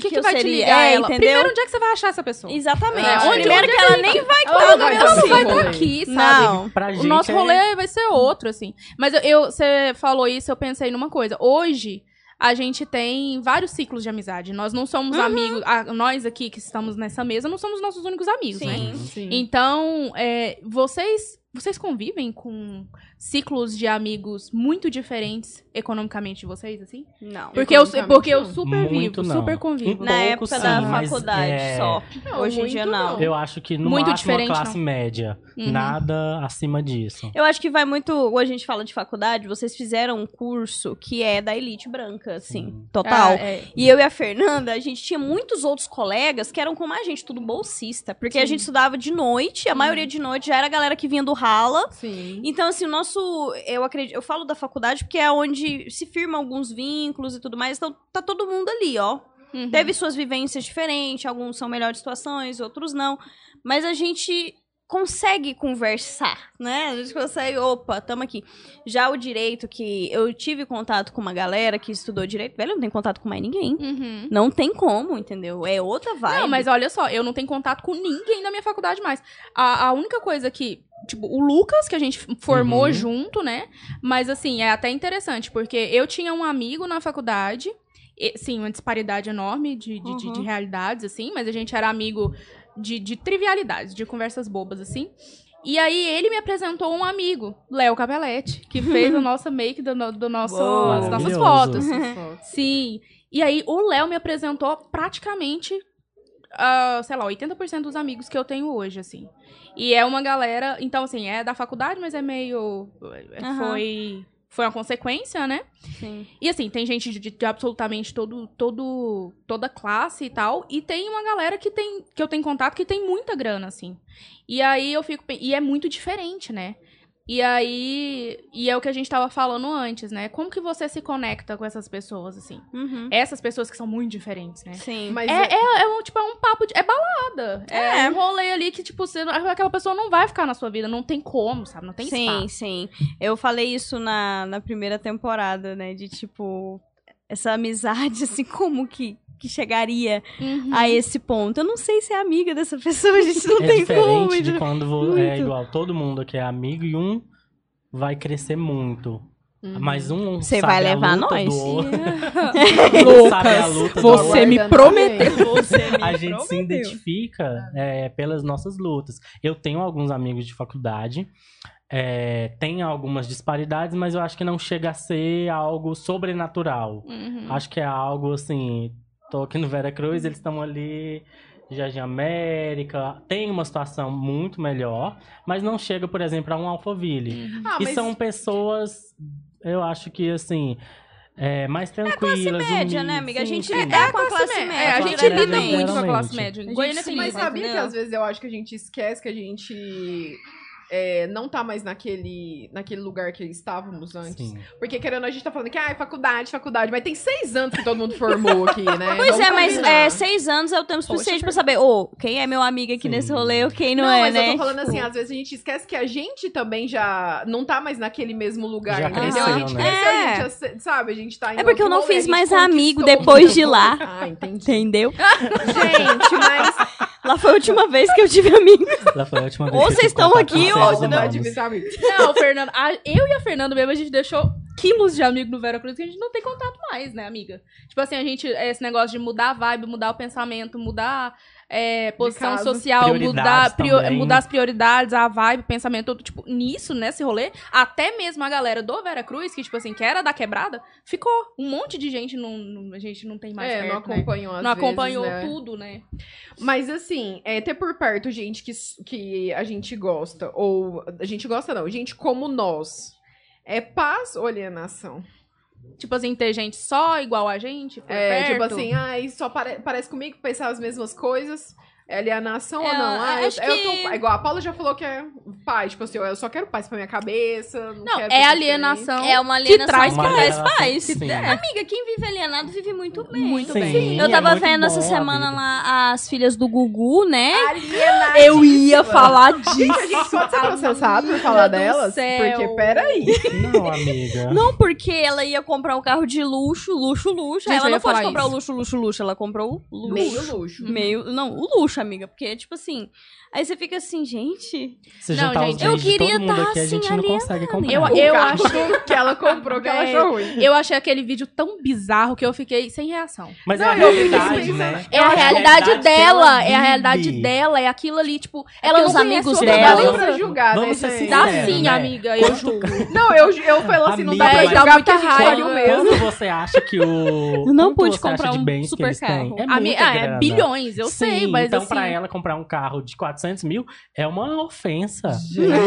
que, que eu vai te seria? ligar É, ela? entendeu? Primeiro, onde é que você vai achar essa pessoa? Exatamente. É, onde- Primeiro onde que é ela que- nem vai Ela estar vai meu estar Ela não vai estar aqui, sabe? Não. Pra O gente nosso é- rolê vai ser outro, assim. Mas eu, eu- você falou isso, eu pensei numa coisa. Hoje, a gente tem vários ciclos de amizade. Nós não somos Uhum. amigos. a- nós aqui que estamos nessa mesa, não somos nossos únicos amigos, né? Sim. Sim. Então, é, vocês, vocês convivem com ciclos de amigos muito diferentes economicamente de vocês, assim? Não. Porque eu, porque eu não. super Muito vivo, não. super convivo. Um Na pouco, época sim, da faculdade é- só. Não, Hoje em dia, não. Eu acho que no Muito máximo diferente, classe não. média. Uhum. Nada acima disso. Eu acho que vai muito. Ou a gente fala de faculdade, vocês fizeram um curso que é da elite branca, assim, Sim. total. Ah, é. E eu e a Fernanda, a gente tinha muitos outros colegas que eram como a gente, tudo bolsista. Porque a Sim. gente estudava de noite, a maioria de noite já era a galera que vinha do rala. Sim. Então, assim, o nosso. Eu acredito. Eu falo da faculdade porque é onde se firma alguns vínculos e tudo mais. Então, tá todo mundo ali, ó. Uhum. Teve suas vivências diferentes, alguns são melhores situações, outros não. Mas a gente consegue conversar, né? A gente consegue, opa, tamo aqui. Já o direito, que eu tive contato com uma galera que estudou direito, velho, eu não tenho contato com mais ninguém. Uhum. Não tem como, entendeu? É outra vibe. Não, mas olha só, eu não tenho contato com ninguém da minha faculdade mais. A, a única coisa que. Tipo, o Lucas, que a gente formou Uhum. junto, né? Mas assim, é até interessante, porque eu tinha um amigo na faculdade. e- sim, uma disparidade enorme de, de, de- Uhum. de realidades, assim, mas a gente era amigo de, de trivialidades, de conversas bobas, assim. E aí ele me apresentou um amigo, Léo Capelletti, que fez a nossa make do, do nosso, Uou. as nossas fotos. Sim. E aí o Léo me apresentou praticamente, ah, sei lá, 80% dos amigos que eu tenho hoje, assim. E é uma galera, então assim, é da faculdade, mas é meio Aham. foi foi uma consequência, né? Sim. E assim, tem gente de, de absolutamente todo, todo, toda classe e tal. E tem uma galera que tem que eu tenho contato que tem muita grana, assim. E aí eu fico. E é muito diferente, né? E aí. E é o que a gente tava falando antes, né? Como que você se conecta com essas pessoas, assim? Uhum. Essas pessoas que são muito diferentes, né? Sim. Mas É, é, é um, tipo, é um papo de. É balada. É, É. um rolê ali que, tipo, você, aquela pessoa não vai ficar na sua vida. Não tem como, sabe? Não tem sim, espaço. sim. Eu falei isso na, na primeira temporada, né? De tipo, essa amizade, assim, como que, que chegaria Uhum. a esse ponto? Eu não sei se é amiga dessa pessoa, a gente não é tem como. diferente de entendeu? quando vo- é igual todo mundo que é amigo e um vai crescer muito. Uhum. Mas um Você sabe vai a levar luta nós? do sabe a luta do você me prometeu. A gente se identifica é, pelas nossas lutas. Eu tenho alguns amigos de faculdade. é, tem algumas disparidades, mas eu acho que não chega a ser algo sobrenatural. Uhum. Acho que é algo assim. Tô aqui no Vera Cruz, eles estão ali. Jardim América, tem uma situação muito melhor, mas não chega, por exemplo, a um Alphaville. Ah, e mas são pessoas, eu acho que assim, é, mais tranquilas. média, né, amiga? A gente sim. lida com a classe média. média. É, a Classe gente lida muito com a classe média. Em gente sim, Mas sabia que às vezes eu acho que a gente esquece que a gente é, não tá mais naquele, naquele lugar que estávamos antes. Sim. Porque querendo, a gente tá falando que, ah, faculdade, faculdade, mas tem seis anos que todo mundo formou aqui, né? Pois Vamos é, mas é, seis anos é o tempo suficiente pra saber, ô, quem é meu amigo aqui Sim. nesse rolê ou quem não, Não, é, mas né? eu tô falando assim, Tipo, às vezes a gente esquece que a gente também já não tá mais naquele mesmo lugar, Já entendeu? cresceu, a gente né? cresceu, É. a gente, já- sabe? A gente tá em É porque eu não rolê, fiz mais amigo depois de lá. Ah, entendi. Entendeu? gente, mas Lá foi a última vez que eu tive amigo. Lá foi a última vez Ou que eu vocês tive estão aqui, ou não. Não, Fernando, a- eu e a Fernanda mesmo, a gente deixou quilos de amigo no Vera Cruz que a gente não tem contato mais, né, amiga? Tipo assim, a gente, esse negócio de mudar a vibe, mudar o pensamento, mudar é, posição casa. social, mudar, prio- também. mudar as prioridades, a vibe, o pensamento, tudo, tipo, nisso, nesse rolê, até mesmo a galera do Vera Cruz, que, tipo assim, que era da quebrada, ficou. Um monte de gente não, não- a gente não tem mais É, perto, não né? acompanhou às Não vezes, acompanhou né? tudo, né? Mas assim, é, ter por perto gente que, que a gente gosta, ou a gente gosta não, gente como nós, é paz ou alienação? Tipo assim, ter gente só igual a gente, É, perto. tipo assim, ai, só pare- parece comigo pensar as mesmas coisas. É alienação ou É, não? Ah, eu, acho eu que- tô- igual a Paula já falou que é paz, tipo assim, eu só quero paz pra minha cabeça. Não, Não, quero é alienação. É uma alienação traz que Uma traz alienação, paz. sim. Amiga, quem vive alienado vive muito bem. Muito Sim, bem. Eu é tava muito vendo essa semana lá as filhas do Gugu, né? Alienada. Eu ia falar disso. Gente, a gente pode ser processado por falar delas? céu. Porque, peraí. Não, amiga. Não porque ela ia comprar um carro de luxo, luxo, luxo. Gente, ela eu não pode comprar isso. o luxo, luxo, luxo. Ela comprou o luxo. Meio luxo. Meio. Não, o luxo, amiga. Porque, tipo assim. Aí você fica assim, gente. Se Não, gente, eu queria mundo tá aqui, a gente assim, não consegue comprar. Eu- eu acho- que ela comprou que ela Velho, achou ruim. Eu achei aquele vídeo tão bizarro que eu fiquei sem reação. Mas Não, é a eu fiquei realidade, né? É a É realidade que dela, ela é a realidade dela, é aquilo ali, tipo, ela que não os amigos outra Não dela- dá pra julgar, né, Vamos ser gente? Dá sim, né? amiga, eu julgo. Não, eu, eu falo assim, não dá pra julgar porque a muita gente raiva. pariu mesmo. Quando você acha que o. Eu não pude você comprar um super carro. É A ah, é bilhões, eu sei, mas então assim... pra ela comprar um carro de 400 mil é uma ofensa.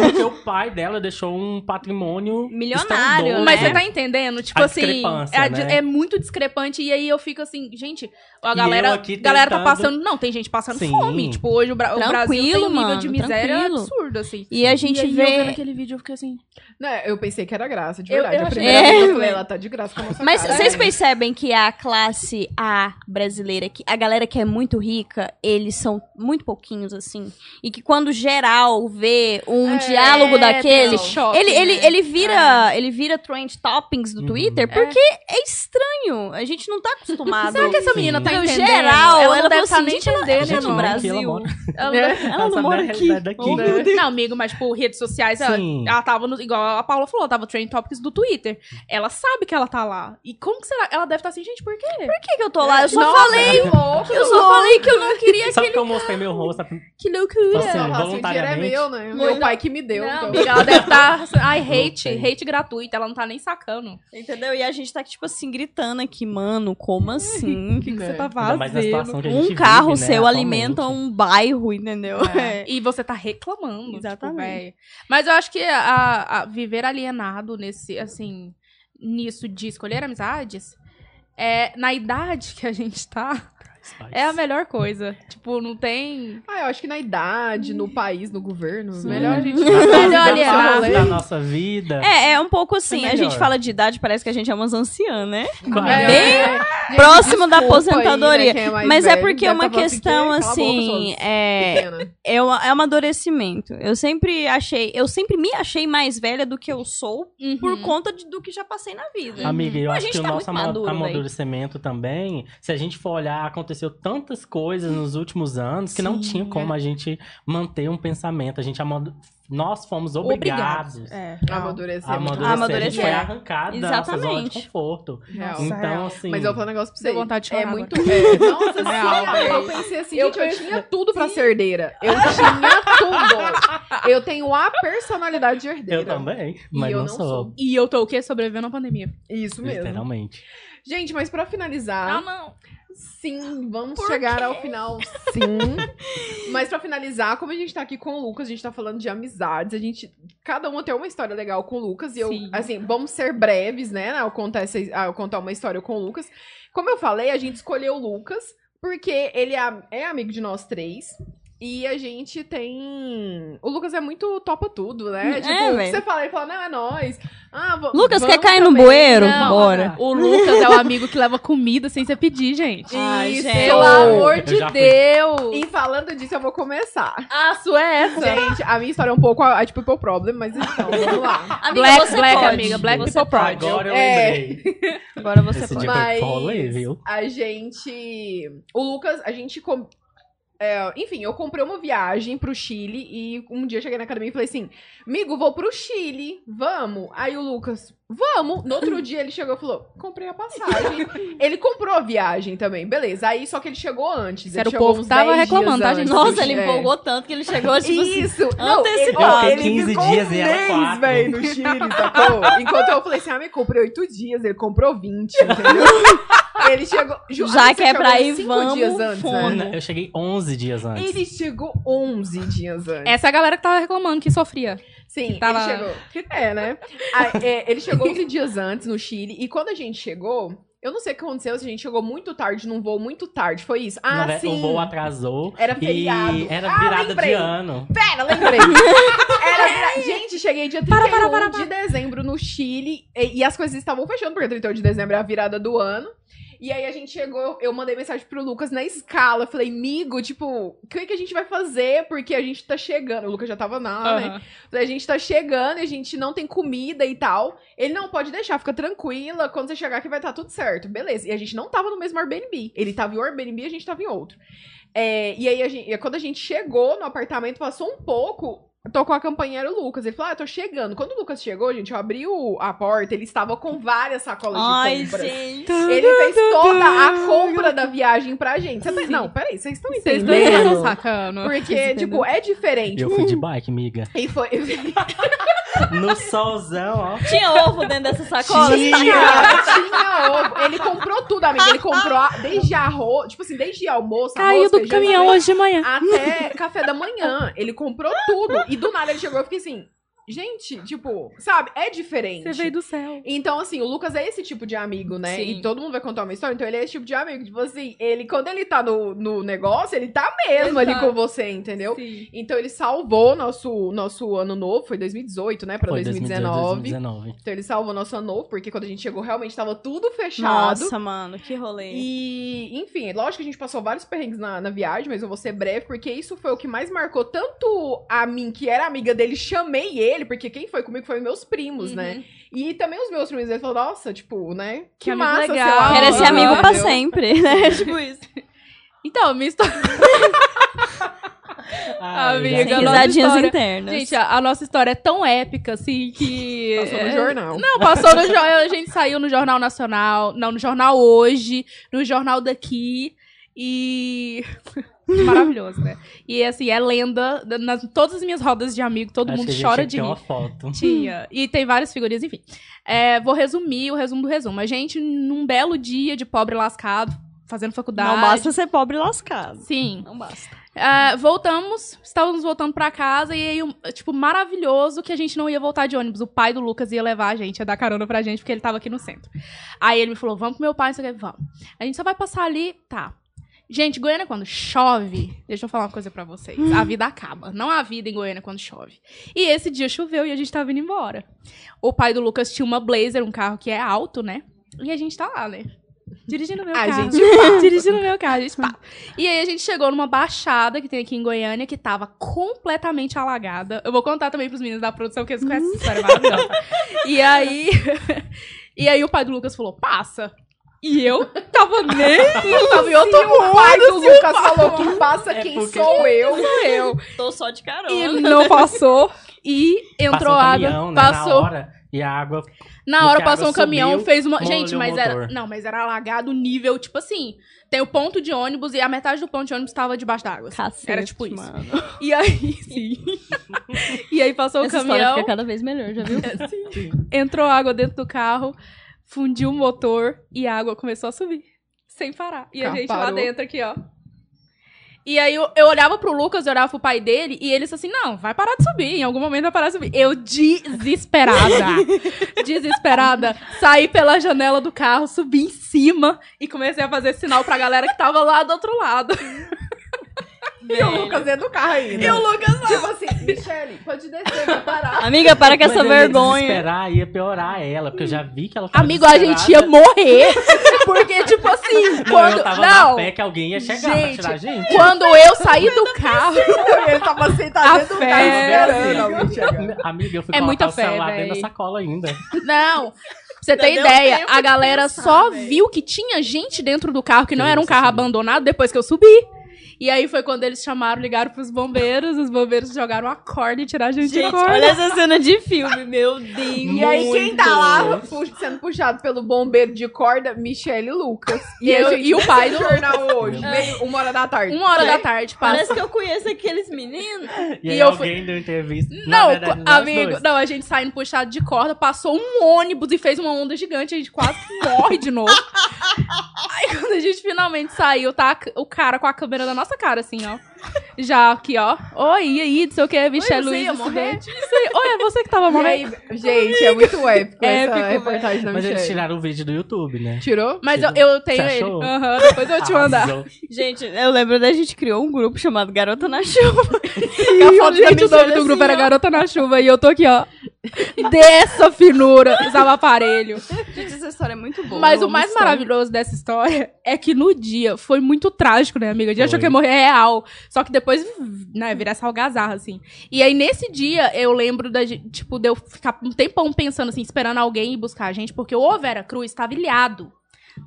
Porque o pai dela deixou um patrimônio Milionário, estrondoso. Mas né? você tá entendendo? Tipo A assim, discrepância, é, né? é muito discrepante. E aí eu fico assim, gente, a galera, eu aqui galera tá tentando- passando. Não, tem gente passando Sim. fome. Tipo, hoje o, Bra o Brasil tem Tranquilo, um nível mano, de miséria tranquilo. absurdo, assim. E a gente e aí, eu vê. vendo aquele vídeo, eu fiquei assim. Né, eu pensei que era graça, de Eu- verdade. eu a achei- primeira É, vez eu falei, ela tá de graça com a nossa Mas cara. vocês É. percebem que a classe A brasileira, que a galera que é muito rica, eles são muito pouquinhos, assim. E que quando geral vê um É, diálogo daquele, choque, ele, ele, né? ele vira ele vira trend toppings do Uhum. Twitter porque é. estranho. A gente não tá acostumado. Será que essa menina tá No entendendo? geral, ela, ela não deve estar assim, nem ela- ela no não. mora aqui, ela Brasil. mora- Ela, É. Ela ela não sabe mora aqui. realidade daqui. Oh. Não, amigo, mas, tipo, redes sociais, ela, Sim. ela tava no, igual a Paula falou, tava trend topics do Twitter. Ela sabe que ela tá lá. E como que será? Ela deve estar assim, gente, por quê? Por que, que eu tô lá? Eu só Nossa, falei. Eu só falei que eu não queria Sabe que eu mostrei meu rosto. Que loucura. Assim, Ela fala assim, o dinheiro é voluntariamente. meu, né? Meu pai que me deu. Não, então. amiga, ela deve estar. Ai, hate, hate gratuito. Ela não tá nem sacando. Entendeu? E a gente tá, tipo assim, gritando aqui, mano, como assim? O que, que É. você tá mais na fazendo? Um carro vive, né, seu alimenta um bairro, entendeu? É. E você tá reclamando. Exatamente. Tipo. Mas eu acho que a, a viver alienado nesse, assim, nisso de escolher amizades, é, na idade que a gente tá, é a melhor coisa. Tipo, não tem. Ah, eu acho que na idade, no país, no governo, Sim. melhor a gente Na melhor fase da nossa- rolê. da nossa vida. É, é um pouco assim, É a gente fala de idade, parece que a gente é umas anciãs, né? É, Bem próximo da desculpa aí, aposentadoria. né, é mais Mas é velho, porque é uma questão "Que? Cala a boca, assim, é, pequenas." é, é um amadurecimento. Eu sempre achei, eu sempre me achei mais velha do que eu sou por Uhum. conta de- do que já passei na vida. Amiga, eu acho gente que o tá nosso maduro, véi. amadurecimento também, se a gente for olhar, aconteceu tantas coisas nos últimos anos que não Sim, tinha como a gente manter um pensamento. A gente amadu- nós fomos obrigados. É. Amadurecer. A é muito amadurecer. A gente Amadurecer. foi arracado da nossa zona de Exatamente. conforto. Real. Então, assim... Mas eu vou falar um negócio pra você. Deu vontade de chorar É agora. muito. É, nossa, Real, eu pensei assim, Eu gente, eu tinha tudo pra ser herdeira. Eu tinha tudo. Eu tenho a personalidade de herdeira. Eu também, mas eu não, não sou. sou. E eu tô o quê? Sobrevivendo à pandemia. Isso mesmo. Literalmente. Gente, mas pra finalizar. não. Sim, vamos chegar ao final, sim. Mas pra finalizar, como a gente tá aqui com o Lucas, a gente tá falando de amizades, a gente. Cada uma tem uma história legal com o Lucas. E eu, Sim. assim, vamos ser breves, né? Ao contar, essa, ao contar uma história com o Lucas. Como eu falei, a gente escolheu o Lucas porque ele é, é amigo de nós três. E a gente tem. O Lucas é muito topa tudo, né? É, tipo, velho. você fala, ele fala, não, é nós. Ah, Lucas, quer cair no também. bueiro? Não, Bora. O Lucas é o amigo que leva comida sem você pedir, gente. Ai, Isso. gente. Pelo amor de. Deus. E falando disso, eu vou começar. A sua é essa. Gente, a minha história é um pouco a, a tipo People Problem, mas então, vamos lá. Amiga, Black, você black, pode. amiga. Black Você people pode. pride. Agora eu É. lembrei. Agora você Esse pode. dia Mas foi rolê, viu? a gente. O Lucas, a gente. É, enfim, eu comprei uma viagem pro Chile e um dia eu cheguei na academia e falei assim: Amigo, vou pro Chile, vamos. Aí o Lucas, vamos. No outro dia ele chegou e falou: Comprei a passagem. ele comprou a viagem também, beleza. Aí só que ele chegou antes. Era ele o povo tava 10 reclamando, tá, gente? Nossa, ele É. empolgou tanto que ele chegou, tipo assim. Isso! Não, ele, antecipado. ele fiquei 15 ficou dias um e mês, véi, no Chile, sacou? Enquanto eu falei assim, ah, me comprei oito dias, ele comprou 20, entendeu? ele chegou... Ju, Já que é pra ir, vamos, dias antes, fome. né? Eu cheguei 11 dias antes. Ele chegou 11 dias antes. Essa é a galera que tava reclamando, que sofria. Sim, que tava- ele chegou... É, né? Aí, é, ele chegou 11 dias antes no Chile, e quando a gente chegou... Eu não sei o que aconteceu, se a gente chegou muito tarde num voo muito tarde, foi isso? Ah, Na ve- sim. O voo atrasou. Era feriado. E era Ah, virada lembrei. de ano. Pera, lembrei. Era vira- Gente, cheguei dia 31 de dezembro no Chile e, e as coisas estavam fechando, porque 31 de dezembro é a virada do ano. E aí a gente chegou, eu mandei mensagem pro Lucas na escala. Falei, migo, tipo, o que, que a gente vai fazer? Porque a gente tá chegando. O Lucas já tava lá, né? Aham. Falei, a gente tá chegando e a gente não tem comida e tal. Ele não pode deixar, fica tranquila. Quando você chegar aqui vai estar tudo certo. Beleza. E a gente não tava no mesmo Airbnb. Ele tava em um Airbnb e a gente tava em outro. É, e aí, a gente, quando a gente chegou no apartamento, passou um pouco. Tocou a campainha, era o Lucas. Ele falou: Ah, eu tô chegando. Quando o Lucas chegou, gente, eu abri o- a porta, ele estava com várias sacolas Ai, de compras. gente. Ele fez toda a compra da viagem pra gente. Você tá- Não, peraí, vocês estão Vocês não entendendo? estão sacando. Porque, tipo, é diferente. Eu fui de bike, miga. E foi. No solzão, ó. Tinha ovo dentro dessa sacola? Tinha, tinha ovo. Ele comprou tudo, amiga. Ele comprou a- desde arroz, tipo assim, desde almoço, Caiu arroz, do feijão, caminhão hoje de manhã. até café da manhã. Ele comprou tudo. E do nada ele chegou eu fiquei assim, gente, tipo, sabe? É diferente. Você veio do céu. Então, assim, o Lucas é esse tipo de amigo, né? Sim. E todo mundo vai contar uma história, então ele é esse tipo de amigo. Tipo assim, ele, quando ele tá no, no negócio, ele tá mesmo ali Exato. com você, entendeu? Sim. Então ele salvou nosso, nosso ano novo, foi 2018, né? Pra Foi 2019. 2019. Então ele salvou nosso ano novo, porque quando a gente chegou realmente tava tudo fechado. Nossa, mano, que rolê. E, enfim, lógico que a gente passou vários perrengues na, na viagem, mas eu vou ser breve, porque isso foi o que mais marcou tanto a mim, que era amiga dele, chamei ele, porque quem foi comigo foi meus primos, Uhum. né? E também os meus primos, eles falaram, nossa, tipo, né? Que, Que massa, legal. Quero esse Aham. amigo pra sempre, né? tipo isso. Então, minha história. Ai, Amiga, risadinhas história- internas. Gente, a, a nossa história é tão épica, assim, que. Passou no é- jornal. Não, passou no jornal. A gente saiu no Jornal Nacional. Não, no Jornal Hoje, no Jornal daqui. E. Maravilhoso, né? E assim, é lenda. Nas todas as minhas rodas de amigo, todo Acho mundo que a gente chora tinha de rir. uma foto. Tinha. E tem várias figurinhas, enfim. É, vou resumir o resumo do resumo. A gente, num belo dia de pobre lascado, fazendo faculdade. Não basta ser pobre e lascado. Sim. Não basta. É, voltamos, estávamos voltando pra casa e aí, um, tipo, maravilhoso que a gente não ia voltar de ônibus. O pai do Lucas ia levar a gente, ia dar carona pra gente, porque ele tava aqui no centro. Aí ele me falou: vamos pro meu pai, você quer? Vamos. A gente só vai passar ali, tá. Gente, Goiânia quando chove, deixa eu falar uma coisa pra vocês. A vida acaba. Não há vida em Goiânia quando chove. E esse dia choveu e a gente tava indo embora. O pai do Lucas tinha uma Blazer, um carro que é alto, né? E a gente tá lá, né? Dirigindo meu A carro. gente. Dirigindo meu carro, a gente pá. E aí a gente chegou numa baixada que tem aqui em Goiânia que tava completamente alagada. Eu vou contar também pros meninos da produção, que eles conhecem essa história maravilhosa. E aí. e aí o pai do Lucas falou: passa. E eu tava nem. Tava em outro mundo. O pai do Lucas falou que passa É quem porque- sou eu. eu. Tô só de carona. E não passou. E entrou Passou água. caminhão, né, passou. Na hora, e a água Na hora passou um caminhão, subiu, fez uma. Gente, o mas era. Não, mas era alagado nível, tipo assim. Tem o ponto de ônibus e a metade do ponto de ônibus tava debaixo d'água. assim. Cacete, Era tipo isso. mano. E aí, sim. e aí passou Essa o história caminhão, fica cada vez melhor, já viu? entrou água dentro do carro, fundiu o motor e a água começou a subir. Sem parar. E a gente lá dentro aqui, ó. E aí eu, eu olhava pro Lucas, eu olhava pro pai dele, e ele disse assim: não, vai parar de subir, em algum momento vai parar de subir. Eu desesperada, desesperada, saí pela janela do carro, subi em cima e comecei a fazer sinal pra galera que tava lá do outro lado. E o Lucas dentro do carro ainda. E o Lucas Tipo assim, Michele, pode descer, vai parar. Amiga, para com Mas essa eu ia vergonha. desesperar, ia piorar ela, porque eu já vi que ela tava Amigo, a gente ia desesperada. morrer. Porque, tipo assim, Não, quando. eu tava não, fé que alguém ia chegar Gente, pra tirar a gente. quando eu saí do carro. Ele tava sentado A dentro do fé, carro esperando alguém chegar. Amiga, eu fui É colocar muita o fé, celular véi. dentro da sacola ainda. Não. Pra você ter deu ideia, tempo a de galera pensar, só véi. viu que tinha gente dentro do carro, que não era um carro subiu. abandonado, depois que eu subi. E aí foi quando eles chamaram, ligaram pros bombeiros, os bombeiros jogaram a corda e tiraram a gente, de Gente, corda. olha essa cena de filme, meu Deus. E aí, quem tá lá sendo puxado pelo bombeiro de corda? Michele e Lucas. E eu- e o pai do- jornal hoje, meio, uma hora da tarde. Uma hora da tarde, passa. Parece que eu conheço aqueles meninos. E, E aí eu alguém deu entrevista. Na Não, verdade, amigo, dois. não, a gente saindo puxado de corda, passou um ônibus e fez uma onda gigante, a gente quase morre de novo. Aí quando a gente finalmente saiu, tá o cara com a câmera na nossa cara, assim, ó. Já aqui, ó. Oi, e aí, não sei o que, Michelle você Luiz. ia morrer? Isso aí. Oi, é você que tava morrendo. aí, gente, é muito épico, Épico, essa reportagem da Mas eles tiraram o vídeo do YouTube, né? Tirou? Mas eu, Você eu tenho ele. achou? Aham, depois eu te mandar. Arrasou. Gente, eu lembro da gente criou um grupo chamado Garota na Chuva. E a foto gente, o nome do grupo era Garota na Chuva e eu tô aqui, ó. Dessa finura, usava aparelho. Gente, essa história é muito boa. Mas eu o amo mais história. maravilhoso dessa história é que no dia foi muito trágico, né, amiga? A gente achou Foi. que ia morrer real. Só que depois, né, virar essa algazarra, assim. E aí, nesse dia, eu lembro da gente, tipo, de eu ficar um tempão pensando, assim, esperando alguém ir buscar a gente, porque o Vera Cruz estava ilhado.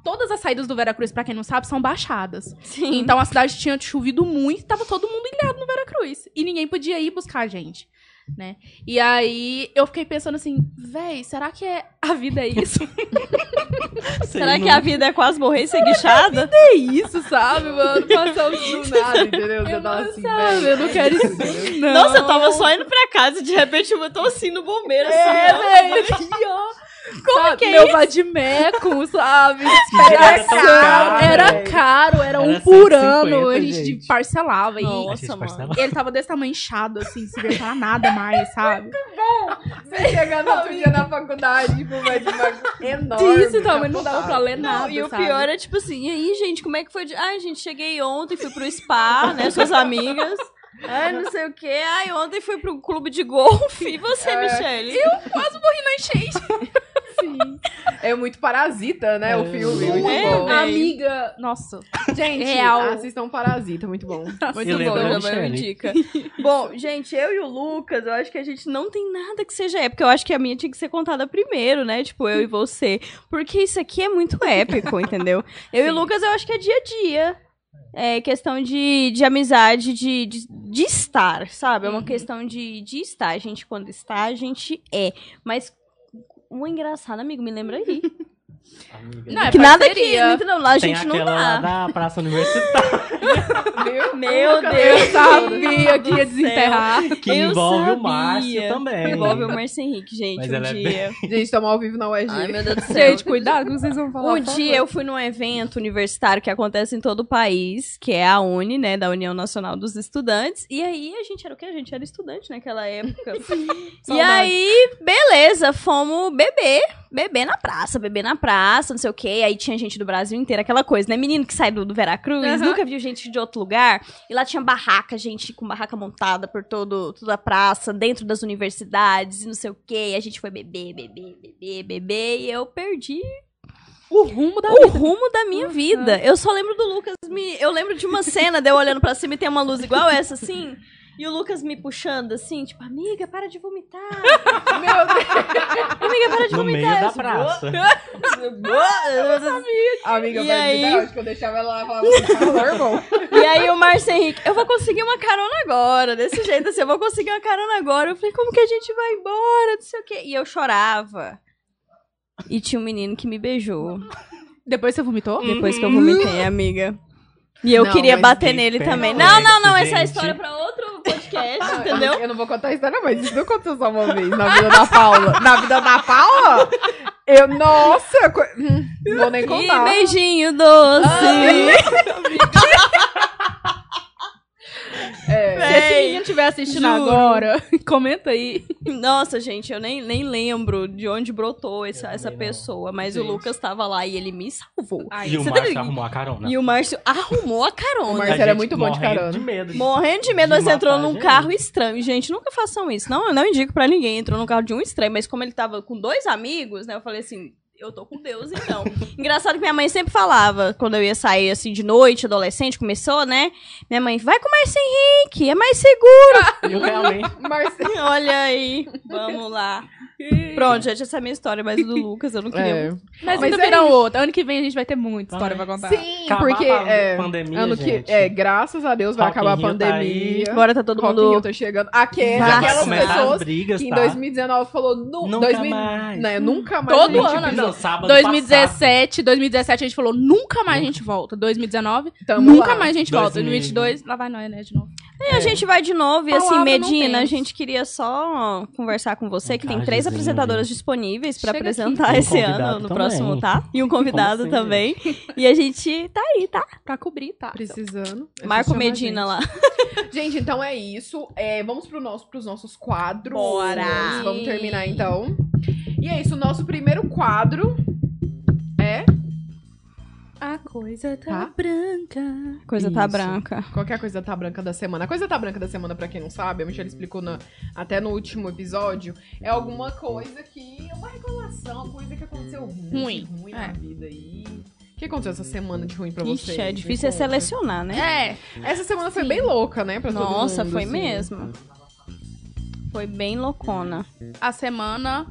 Todas as saídas do Vera Cruz, pra quem não sabe, são baixadas. Sim. Então a cidade tinha chovido muito, tava todo mundo ilhado no Vera Cruz. E ninguém podia ir buscar a gente, né? E aí eu fiquei pensando assim, véi, será que é a vida é isso? Será que a vida é quase morrer e ser guichada? é isso, sabe, mano? Passamos Do nada, entendeu? Você Eu tava não assim, sabe, eu não quero isso. Não. Nossa, eu tava só indo pra casa e de repente eu tô assim no bombeiro, assim, É, ó. velho, aqui, ó. Como que é Meu vadimeco, sabe? Era caro, era velho. caro, era um Era por 150, ano, a gente gente. parcelava. E Nossa, gente mano. parcelava. ele tava desse tamanho inchado, assim, sem aguentar nada mais, sabe? Você chegando outro dia na faculdade, tipo, vai de uma enorme. Disse tamanho, não dava pra ler Não, nada, e o sabe? pior é tipo assim, e aí, gente, como é que foi? De... Ai, gente, cheguei ontem, fui pro spa, né? Suas amigas. Ai, não sei o quê. Ai, ontem fui pro clube de golfe. E você, É. Michelle? quase morri na enchente. Sim. É muito parasita, né? O É. filme. Não Muito é, bom. Amiga, nossa. Gente, Real. assistam Parasita, muito bom. Muito E bom, já vai dica. Bom, gente, eu e o Lucas, eu acho que a gente não tem nada que seja épico. Eu acho que a minha tinha que ser contada primeiro, né? Tipo, eu e você. Porque isso aqui é muito épico, entendeu? Eu e o Lucas, eu acho que é dia a dia. É questão de, de amizade, de, de, de estar, sabe? É uma questão de, de estar. A gente, quando está, a gente é. Mas, um engraçado, amigo, me lembra aí. Amiga. Não, é que nada que. Não, lá a Tem gente não lá da Praça Universitária? Meu Deus. Eu sabia que ia desenterrar. que Eu envolve o sabia. Márcio também. Envolve o Márcio Henrique, gente, Mas um é dia. Gente, estamos ao vivo na UEG. Ai, meu Deus do céu. Gente, cuidado com o que vocês vão falar. Um dia favor. eu fui num evento universitário que acontece em todo o país, que é a UNI, né, da União Nacional dos Estudantes. E aí a gente era o quê? A gente era estudante naquela época. e aí, beleza, fomos beber, beber na praça, beber na praça, não sei o quê. Aí tinha gente do Brasil inteiro, aquela coisa, né? Menino que sai do, do Veracruz, Aham. nunca viu gente de outro lugar. E lá tinha barraca, gente com barraca montada por todo, toda a praça, dentro das universidades e não sei o quê. E a gente foi beber, beber, beber, beber. E eu perdi O rumo da o vida. rumo da minha vida. Eu só lembro do Lucas me. Eu lembro de uma cena de eu olhando pra cima e tem uma luz igual essa, assim. E o Lucas me puxando assim, tipo, amiga, para de vomitar. Meu Deus. Amiga, para de No vomitar. meio Eu da praça. Amiga, E vai aí? me que eu deixava ela lá falando, "Fala, irmão. E aí o Márcio Henrique, eu vou conseguir uma carona agora. Desse jeito assim, eu vou conseguir uma carona agora. Eu falei, como que a gente vai embora? Não sei o quê. E eu chorava. E tinha um menino que me beijou. Depois você vomitou? Depois que eu vomitei, amiga. E eu Não, queria bater nele também. no Não, não, não. Essa é a gente. história pra outro podcast, Ah, entendeu? Eu não vou contar a história, mas isso não aconteceu só uma vez na vida da Paula. Na vida da Paula? Eu, nossa, co- hum, não vou nem E contar. beijinho doce. É, Se esse menino estiver assistindo Juro. agora, comenta aí. Nossa, gente, eu nem, nem lembro de onde brotou essa, essa não. pessoa, mas Gente. o Lucas tava lá e ele me salvou. Ai, E o tá Márcio arrumou a carona. E o Márcio arrumou a carona. O Márcio era muito bom de morrendo carona. De medo de... Morrendo de medo, De nós entrou num gente. carro estranho. Gente, nunca façam isso. Não, eu não indico pra ninguém. Entrou num carro de um estranho, mas como ele tava com dois amigos, né? Eu falei assim. Eu tô com Deus, então. Engraçado que minha mãe sempre falava, quando eu ia sair assim de noite, adolescente, começou, né? Minha mãe, vai com o Márcio Henrique, é mais seguro. Eu realmente... Marcelo. Olha aí, vamos lá. Pronto, gente, essa é a minha história, mas do Lucas eu não queria. É. Mas, Mas não é virá outra. Ano que vem a gente vai ter muita história Vai. pra contar. Sim, Acabar porque a é, pandemia, ano que gente. é, graças a Deus vai Rock acabar a tá pandemia. Agora tá todo Rock Rio mundo. tá chegando. Aquelas, Vai aquelas pessoas brigas, que em tá? 2019 falou nu, Nunca 2000, mais. Né, nunca mais. Todo ano. Não, sábado 2017, 2017 a gente falou nunca mais a gente volta. 2019, Tamo nunca lá. mais a gente volta. 2000. 2022, lá vai nós, né, de novo. E a gente vai de novo, e assim, Medina, a gente queria só conversar com você, que tem três cardzinho, apresentadoras gente. disponíveis pra Chega apresentar um esse ano, no também. próximo, tá? E um convidado assim, também. E a gente tá aí, tá? Pra cobrir, tá? Precisando. Marco Medina lá. gente. Gente, então é isso. É, vamos pro nosso, pros nossos quadros. Bora! Vamos terminar então. E é isso, o nosso primeiro quadro é. A coisa Tá. tá, branca. Coisa tá Isso. branca. Qualquer coisa tá branca da semana. A coisa tá branca da semana, pra quem não sabe, a Michelle explicou na- até no último episódio, é alguma coisa que. é uma reclamação, uma coisa que aconteceu ruim, Ruim, ruim é. na vida aí. O que aconteceu essa semana de ruim pra você? Ixi, é difícil é selecionar, né? É, Essa semana foi Sim. bem louca, né? Pra todo Nossa, mundo, foi assim. mesmo. Foi bem loucona. a semana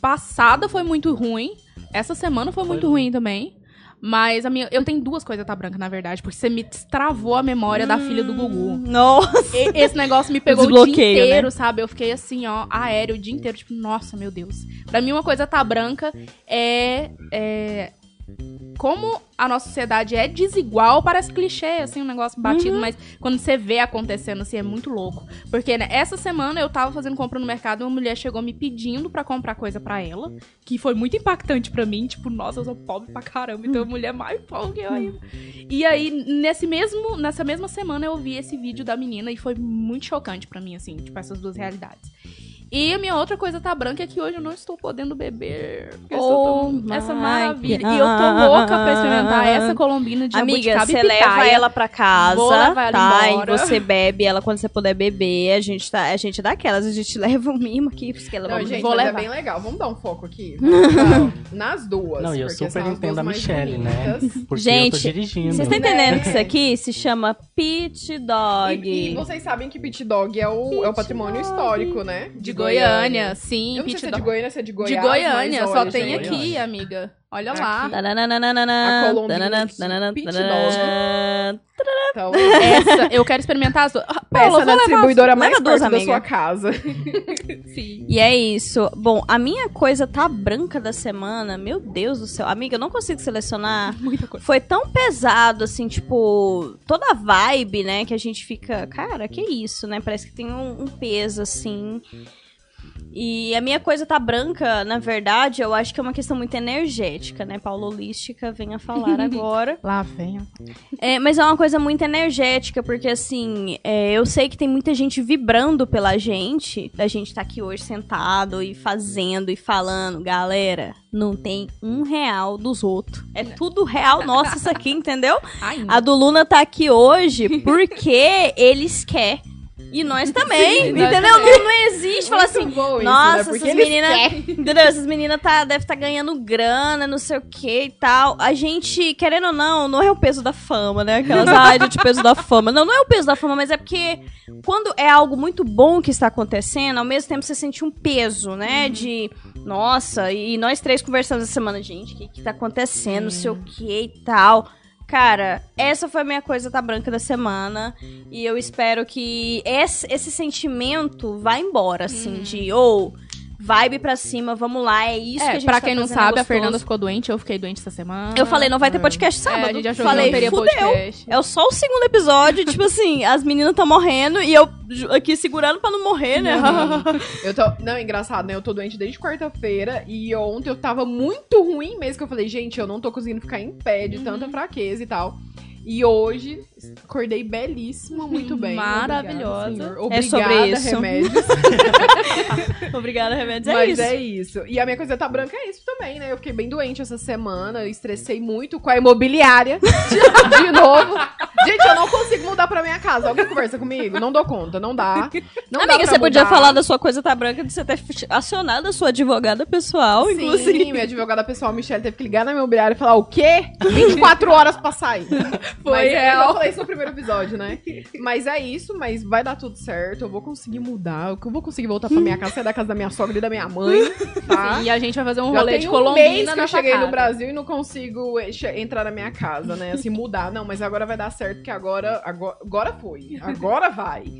passada foi muito ruim. Essa semana foi, Foi muito ruim também. Mas a minha, eu tenho duas coisas tá branca, na verdade, porque você me destravou a memória da filha do Gugu. Nossa! E- Esse negócio me pegou o dia né? inteiro, sabe? Eu fiquei assim, ó, aéreo o dia inteiro, tipo, nossa, meu Deus. Pra mim, uma coisa tá branca é, é como a nossa sociedade é desigual, parece clichê, assim, um negócio batido, Uhum. mas quando você vê acontecendo, assim, é muito louco. Porque, né, essa semana eu tava fazendo compra no mercado e uma mulher chegou me pedindo pra comprar coisa pra ela, que foi muito impactante pra mim, tipo, nossa, eu sou pobre pra caramba, então a mulher mais pobre que eu ainda. E aí, nesse mesmo, nessa mesma semana, eu vi esse vídeo da menina e foi muito chocante pra mim, assim, tipo, essas duas realidades. E a minha outra coisa tá branca é que hoje eu não estou podendo beber. Oh essa maravilha. E eu tô louca pra experimentar essa colombina de Amiga, você leva ela pra casa, Vou levar ela tá? embora. E você bebe ela quando você puder beber. A gente, tá, a gente é daquelas, a gente leva um mimo aqui, porque ela Não, vamos- gente, vou mas levar. é bem legal. Vamos dar um foco aqui. Nas duas. Não, e eu super entendo a Michelle, né? Porque Gente, eu tô dirigindo. Vocês estão entendendo que isso aqui se chama Pit Dog? E, e vocês sabem que Pit Dog é o, é o patrimônio histórico, né? De Goiânia, sim. Eu não sei se é de Goiânia, se é de Goiás. De Goiânia, mas só tem gente, aqui, amiga. Olha Aqui. lá. A A Colombina Pit Então, Essa, eu quero experimentar as duas. Ah, Paula, vou na levar distribuidora mais duas, perto da amiga. sua casa. Sim. E é isso. Bom, a minha coisa tá branca da semana. Meu Deus do céu. Amiga, eu não consigo selecionar. Muita coisa. Foi tão pesado, assim, tipo, toda a vibe, né? Que a gente fica, cara, que isso, né? Parece que tem um, um peso, assim. E a minha coisa tá branca, na verdade, eu acho que é uma questão muito energética, né? Paulo Holística venha falar agora. Lá vem. É, mas é uma coisa muito energética, porque assim, é, eu sei que tem muita gente vibrando pela gente, da gente estar aqui hoje sentado e fazendo e falando, galera, não tem um real dos outros. É tudo real nosso isso aqui, entendeu? A do Luna tá aqui hoje porque eles querem. E nós também, Sim, nós entendeu? também. Não, não existe falar assim, isso, nossa, né? Essas meninas. Entendeu? Essas meninas tá, devem estar ganhando grana, não sei o que e tal. A gente, querendo ou não, não é o peso da fama, né? Aquelas, gente, o peso da fama. Não, não é o peso da fama, mas é porque quando é algo muito bom que está acontecendo, ao mesmo tempo você sente um peso, né? De, nossa, e nós três conversamos essa semana, gente, o que, que tá acontecendo, não sei o que e tal. Cara, essa foi a minha coisa tá branca da semana. E eu espero que esse, esse sentimento vá embora, assim, de ou vibe pra cima, vamos lá, é isso que a É, gente pra tá quem não fazendo, é sabe, a. Fernanda ficou doente, eu fiquei doente essa semana. Eu falei, não vai ter podcast É, sábado. a gente achou falei, que não teria fudeu. podcast. É só o segundo episódio, tipo assim, as meninas estão morrendo e eu aqui segurando pra não morrer, né? Eu tô. Não, é engraçado, né? Eu tô doente desde quarta-feira e ontem eu tava muito ruim mesmo. Que eu falei, gente, eu não tô conseguindo ficar em pé de tanta fraqueza e tal. E hoje acordei belíssima, muito bem. Maravilhosa. Obrigada. É Obrigada, sobre isso. remédios. Obrigada, remédios. É Mas isso. é isso. E a minha coisa tá branca é isso também, né? Eu fiquei bem doente essa semana, eu estressei muito com a imobiliária. De novo. Gente, eu não consigo mudar pra minha casa. Alguém conversa comigo? Não dou conta, não dá. Não dá Amiga, pra você podia mudar. falar da sua coisa tá branca de você ter acionado a sua advogada pessoal, Sim, inclusive. minha advogada pessoal, Michelle, teve que ligar na imobiliária e falar o quê? 24 horas pra sair. Foi mas, é, real. Eu falei isso no primeiro episódio, né? Mas é isso, mas vai dar tudo certo. Eu vou conseguir mudar. Eu vou conseguir voltar pra minha casa, sair da casa da minha sogra e da minha mãe, tá? E a gente vai fazer um Já rolê tem de um Colombina mês que eu cheguei casa. no Brasil e não consigo entrar na minha casa, né? Assim, mudar. Não, mas agora vai dar certo, porque agora, agora, agora foi. Agora vai.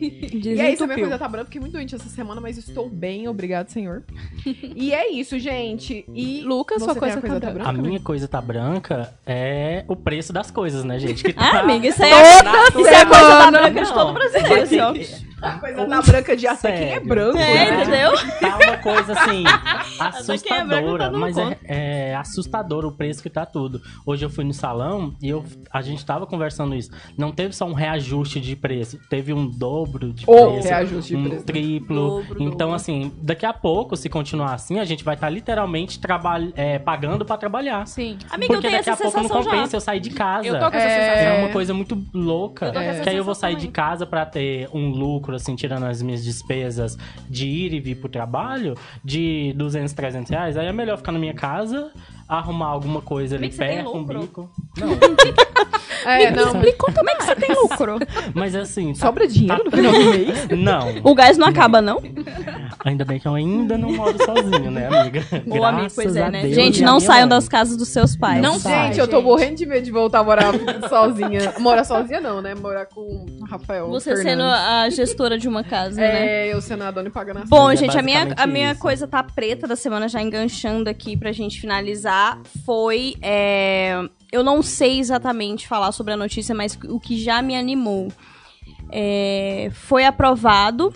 E é isso, a minha coisa tá branca. Fiquei muito doente essa semana, mas estou bem, obrigado, senhor. E é isso, gente. E Lucas, sua coisa a coisa tá tá branca? A branca? minha coisa tá branca é o preço das coisas, né, gente? Que Ah, tá- amiga, isso aí é, isso é a coisa da branca de todo brasileiro, assim, ó. A coisa tá branca de até quem é branco, É, né? entendeu? Tá uma coisa assim, é tá assustadora, dando mas é, é assustador o preço que tá tudo. Hoje eu fui no salão e eu, a gente tava conversando isso. Não teve só um reajuste de preço, teve um dobro de Ou preço. reajuste de um preço. triplo. Dobro, então, dobro. assim, daqui a pouco, se continuar assim, a gente vai estar literalmente trabalh é, pagando pra trabalhar. Sim. Amiga, eu Porque tenho daqui essa a pouco não sensação já. compensa eu sair de casa. Eu tô com essa É. sensação. É uma coisa muito louca. Eu tô com essa que aí eu vou sair de também. casa pra ter um lucro, assim, tirando as minhas despesas de ir e vir pro trabalho, de 200, 300 reais. Aí é melhor ficar na minha casa, arrumar alguma coisa ali você tem perto, um lucro? bico. Não, É, não. Me conta como é que você tem lucro. mas assim... tá- Sobra dinheiro no tá- final do mês? Não. O gás não acaba, não? Ainda bem que eu ainda não moro sozinho, né, amiga? Ô, amigo, pois é, né? Deus Gente, não saiam mãe. das casas dos seus pais. Não Gente, sai, eu tô gente. morrendo de medo de voltar a morar sozinha. Morar sozinha não, né? Morar com o Rafael Você sendo Fernandes. a gestora de uma casa, né? É, eu sendo a dona e pagando as Bom, Mas é gente, a minha, a minha isso. coisa tá preta da semana, já enganchando aqui pra gente finalizar, foi. é, eu não sei exatamente falar sobre a notícia, mas o que já me animou. É, foi aprovado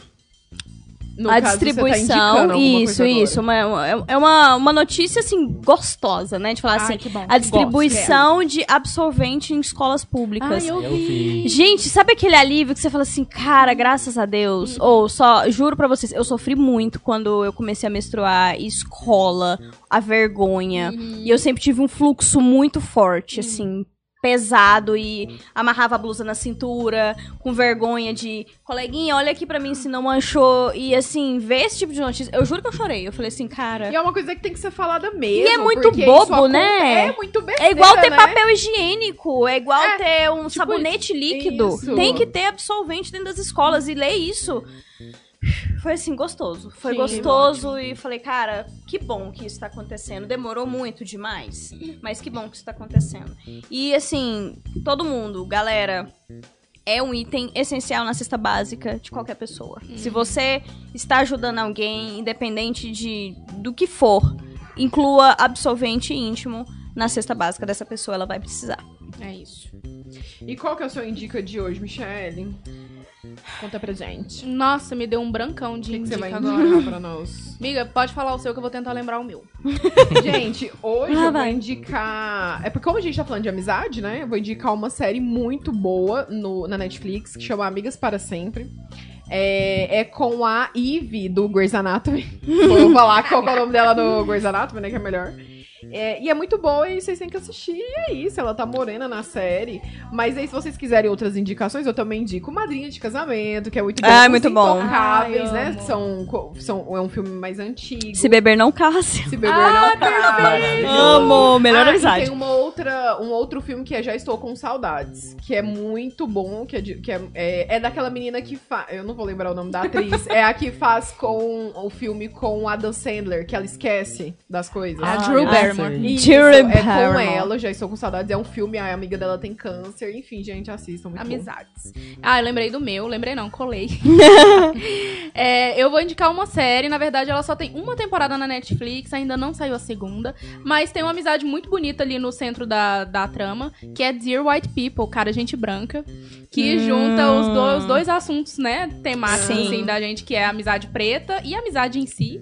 No a caso, você tá distribuição. alguma isso, coisa isso. Uma, uma- é uma, uma notícia, assim, gostosa, né? De falar Ai, assim, que bom. a distribuição de absorvente em escolas públicas. eu Eu vi. Gente, sabe aquele alívio que você fala assim, cara, graças a Deus? Ou só, juro pra vocês, eu sofri muito quando eu comecei a menstruar, escola, a vergonha. E eu sempre tive um fluxo muito forte, assim, pesado e amarrava a blusa na cintura, com vergonha de, coleguinha, olha aqui pra mim se não manchou. E assim, ver esse tipo de notícia, eu juro que eu chorei. Eu falei assim, cara. E é uma coisa que tem que ser falada mesmo. E é muito bobo, isso né? É muito besteira, É igual ter né? papel higiênico, é igual É, ter um tipo sabonete líquido. isso. Tem que ter absolvente dentro das escolas. E ler isso foi assim, gostoso. Foi Sim, gostoso e falei, cara, que bom que isso tá acontecendo. Demorou muito demais, mas que bom que isso tá acontecendo. E assim, todo mundo, galera, é um item essencial na cesta básica de qualquer pessoa. Se você está ajudando alguém, independente de do que for, inclua absolvente íntimo na cesta básica dessa pessoa, ela vai precisar. É isso. E qual que é o seu indica de hoje, Michelle? Conta pra gente. Nossa, me deu um brancão de O que, que você vai indica agora. pra nós? Amiga, pode falar o seu que eu vou tentar lembrar o meu. Gente, hoje Ah, eu vou vai. indicar. É porque, como a gente tá falando de amizade, né? Eu vou indicar uma série muito boa no, na Netflix que chama Amigas para Sempre. É, é com a Eve do Grey's Anatomy. vou falar qual que é o nome dela no Grey's Anatomy, né? Que é melhor. É, e é muito boa e vocês têm que assistir. E é isso, ela tá morena na série. Mas aí, se vocês quiserem outras indicações, eu também indico Madrinha de Casamento, que é muito bom. Ah, Os muito bom. Intocáveis, Ai, né? amo. São, são, é um filme mais antigo. Se beber não case. Se beber não case. Amo, melhor Ah, e amizade. tem uma outra, um outro filme que é Já Estou com Saudades, que é muito bom, que é, de- que é, é, é daquela menina que faz. Eu não vou lembrar o nome da atriz. é a que faz com o filme com Adam Sandler, que ela esquece das coisas. A Drew ah, Barrymore. Sei. Isso, é com ela, Já Estou com Saudades. É um filme, a amiga dela tem câncer. Enfim, gente, assistam. Muito bom. Amizades. Ah, eu lembrei do meu. Lembrei não, colei. É, eu vou indicar uma série. Na verdade, ela só tem uma temporada na Netflix. Ainda não saiu a segunda. Mas tem uma amizade muito bonita ali no centro da, da trama. Que é Dear White People, cara, gente branca. Que junta os, do- os dois assuntos, né? Temáticos, Sim. assim, da gente. Que é a amizade preta e a amizade em si.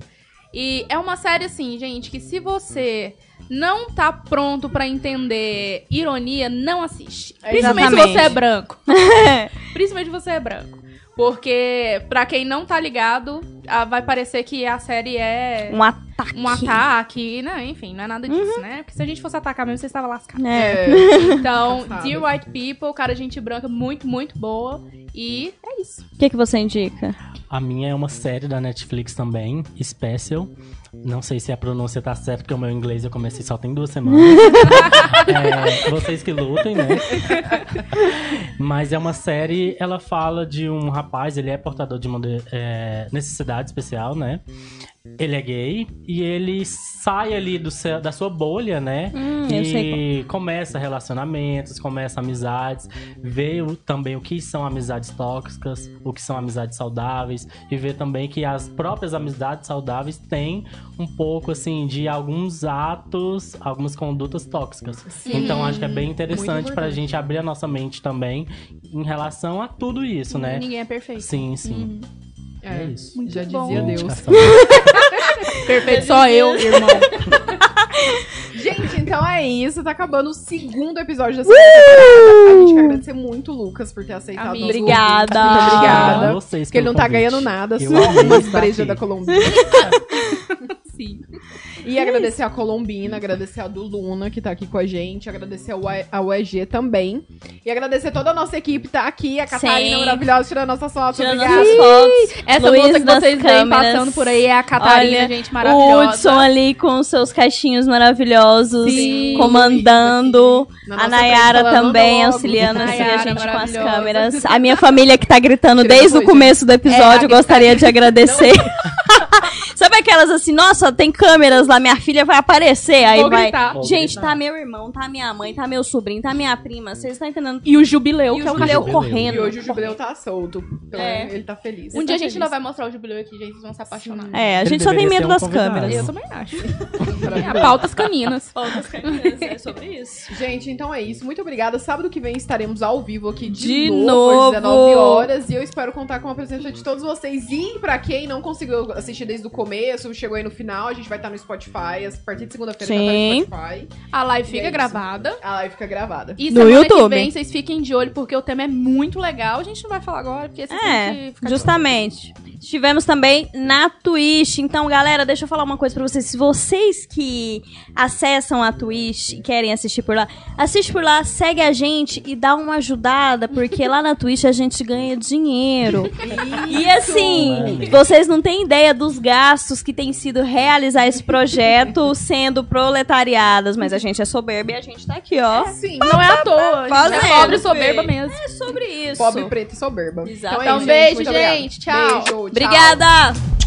E é uma série, assim, gente, que se você... Não tá pronto pra entender ironia, não assiste. Principalmente se Exatamente. você é branco. Principalmente se você é branco. Porque, pra quem não tá ligado, vai parecer que a série é Um ataque. um ataque. Não, enfim, não é nada disso, né? Porque se a gente fosse atacar mesmo, você estava lascado. É. É, Então. Dear White People, cara, gente branca, muito, muito boa. E é isso. O que, que você indica? A minha é uma série da Netflix também, Special. Não sei se a pronúncia tá certa, porque o meu inglês eu comecei só tem duas semanas. É, vocês que lutem, né? Mas é uma série, ela fala de um rapaz, ele é portador de uma de- é, necessidade especial, né? Ele é gay e ele sai ali do seu- da sua bolha, né? Hum, eu sei e começa relacionamentos, começa amizades, vê o- também o que são amizades tóxicas, o que são amizades saudáveis, e vê também que as próprias amizades saudáveis têm um pouco assim de alguns atos, algumas condutas tóxicas. Então acho que é bem interessante pra gente abrir a nossa mente também em relação a tudo isso, né? Ninguém é perfeito. Sim, sim. É, É isso. Muito já bom. dizia Deus. Perfeito só eu, irmão. Gente, então é isso. Tá acabando o segundo episódio da segunda temporada. A gente quer agradecer muito o Lucas por ter aceitado Amigo. nosso Obrigada. Muito obrigada. Vocês Porque ele não tá convite. ganhando nada, só umas estar brejas da Colombina. Sim. E agradecer a Colombina, agradecer a do Luna, que tá aqui com a gente, agradecer ao E- ao EG também. E agradecer toda a nossa equipe que tá aqui, a Catarina Sim. maravilhosa, tirando nossas fotos. Tirando Obrigada. nossas fotos. Essa Luiz moça que vocês câmeras. passando por aí é a Catarina, Olha, gente O maravilhosa. Hudson ali com seus caixinhos maravilhosos, Sim. comandando. Na A Nayara também logo. auxiliando assim, a Nayara, gente com as câmeras. A minha família que tá gritando desde o começo do episódio, É, a gostaria de agradecer. Sabe aquelas assim, nossa, tem câmeras lá, minha filha vai aparecer, aí Vou vai. gritar. Gente, tá meu irmão, tá minha mãe, tá meu sobrinho, tá minha prima. Vocês estão entendendo? E o jubileu, E que é o o Jubileu cachorro. Correndo. E hoje o Jubileu tá solto. Então É. ele tá feliz. Um Ele dia tá a gente feliz. vai mostrar o jubileu aqui, gente. Vocês vão se apaixonar. É, a Ele gente só tem medo um das convidado. câmeras. Eu também acho. É, Maravilhoso. pautas caninas. é sobre isso. Gente, então é isso. Muito obrigada. Sábado que vem estaremos ao vivo aqui de, De novo, às novo. 19 horas. E eu espero contar com a presença de todos vocês. E pra quem não conseguiu assistir desde o começo, chegou aí no final, a gente vai estar no Spotify. A partir de segunda-feira vai Sim. estar no Spotify. A live fica é isso. gravada. A live fica gravada. E No YouTube. vem, vocês fiquem de olho, porque o tema é muito legal. A gente não vai falar agora, porque vocês têm É, que ficar de justamente. Estivemos também na Twitch. Então, galera, deixa eu falar uma coisa pra vocês. Se vocês que acessam a Twitch e querem assistir por lá, assiste por lá, segue a gente e dá uma ajudada, porque lá na Twitch a gente ganha dinheiro. E assim, vocês não têm ideia dos gastos gastos que tem sido realizar esse projeto sendo proletariadas, mas a gente é soberba e a gente tá aqui, ó. Sim. Não é à toa. A gente Fazendo, é pobre e soberba mesmo. É sobre isso. Pobre, preta e soberba. Exatamente. Então, é Então, beijo, gente. Tchau. Beijo, tchau. Obrigada!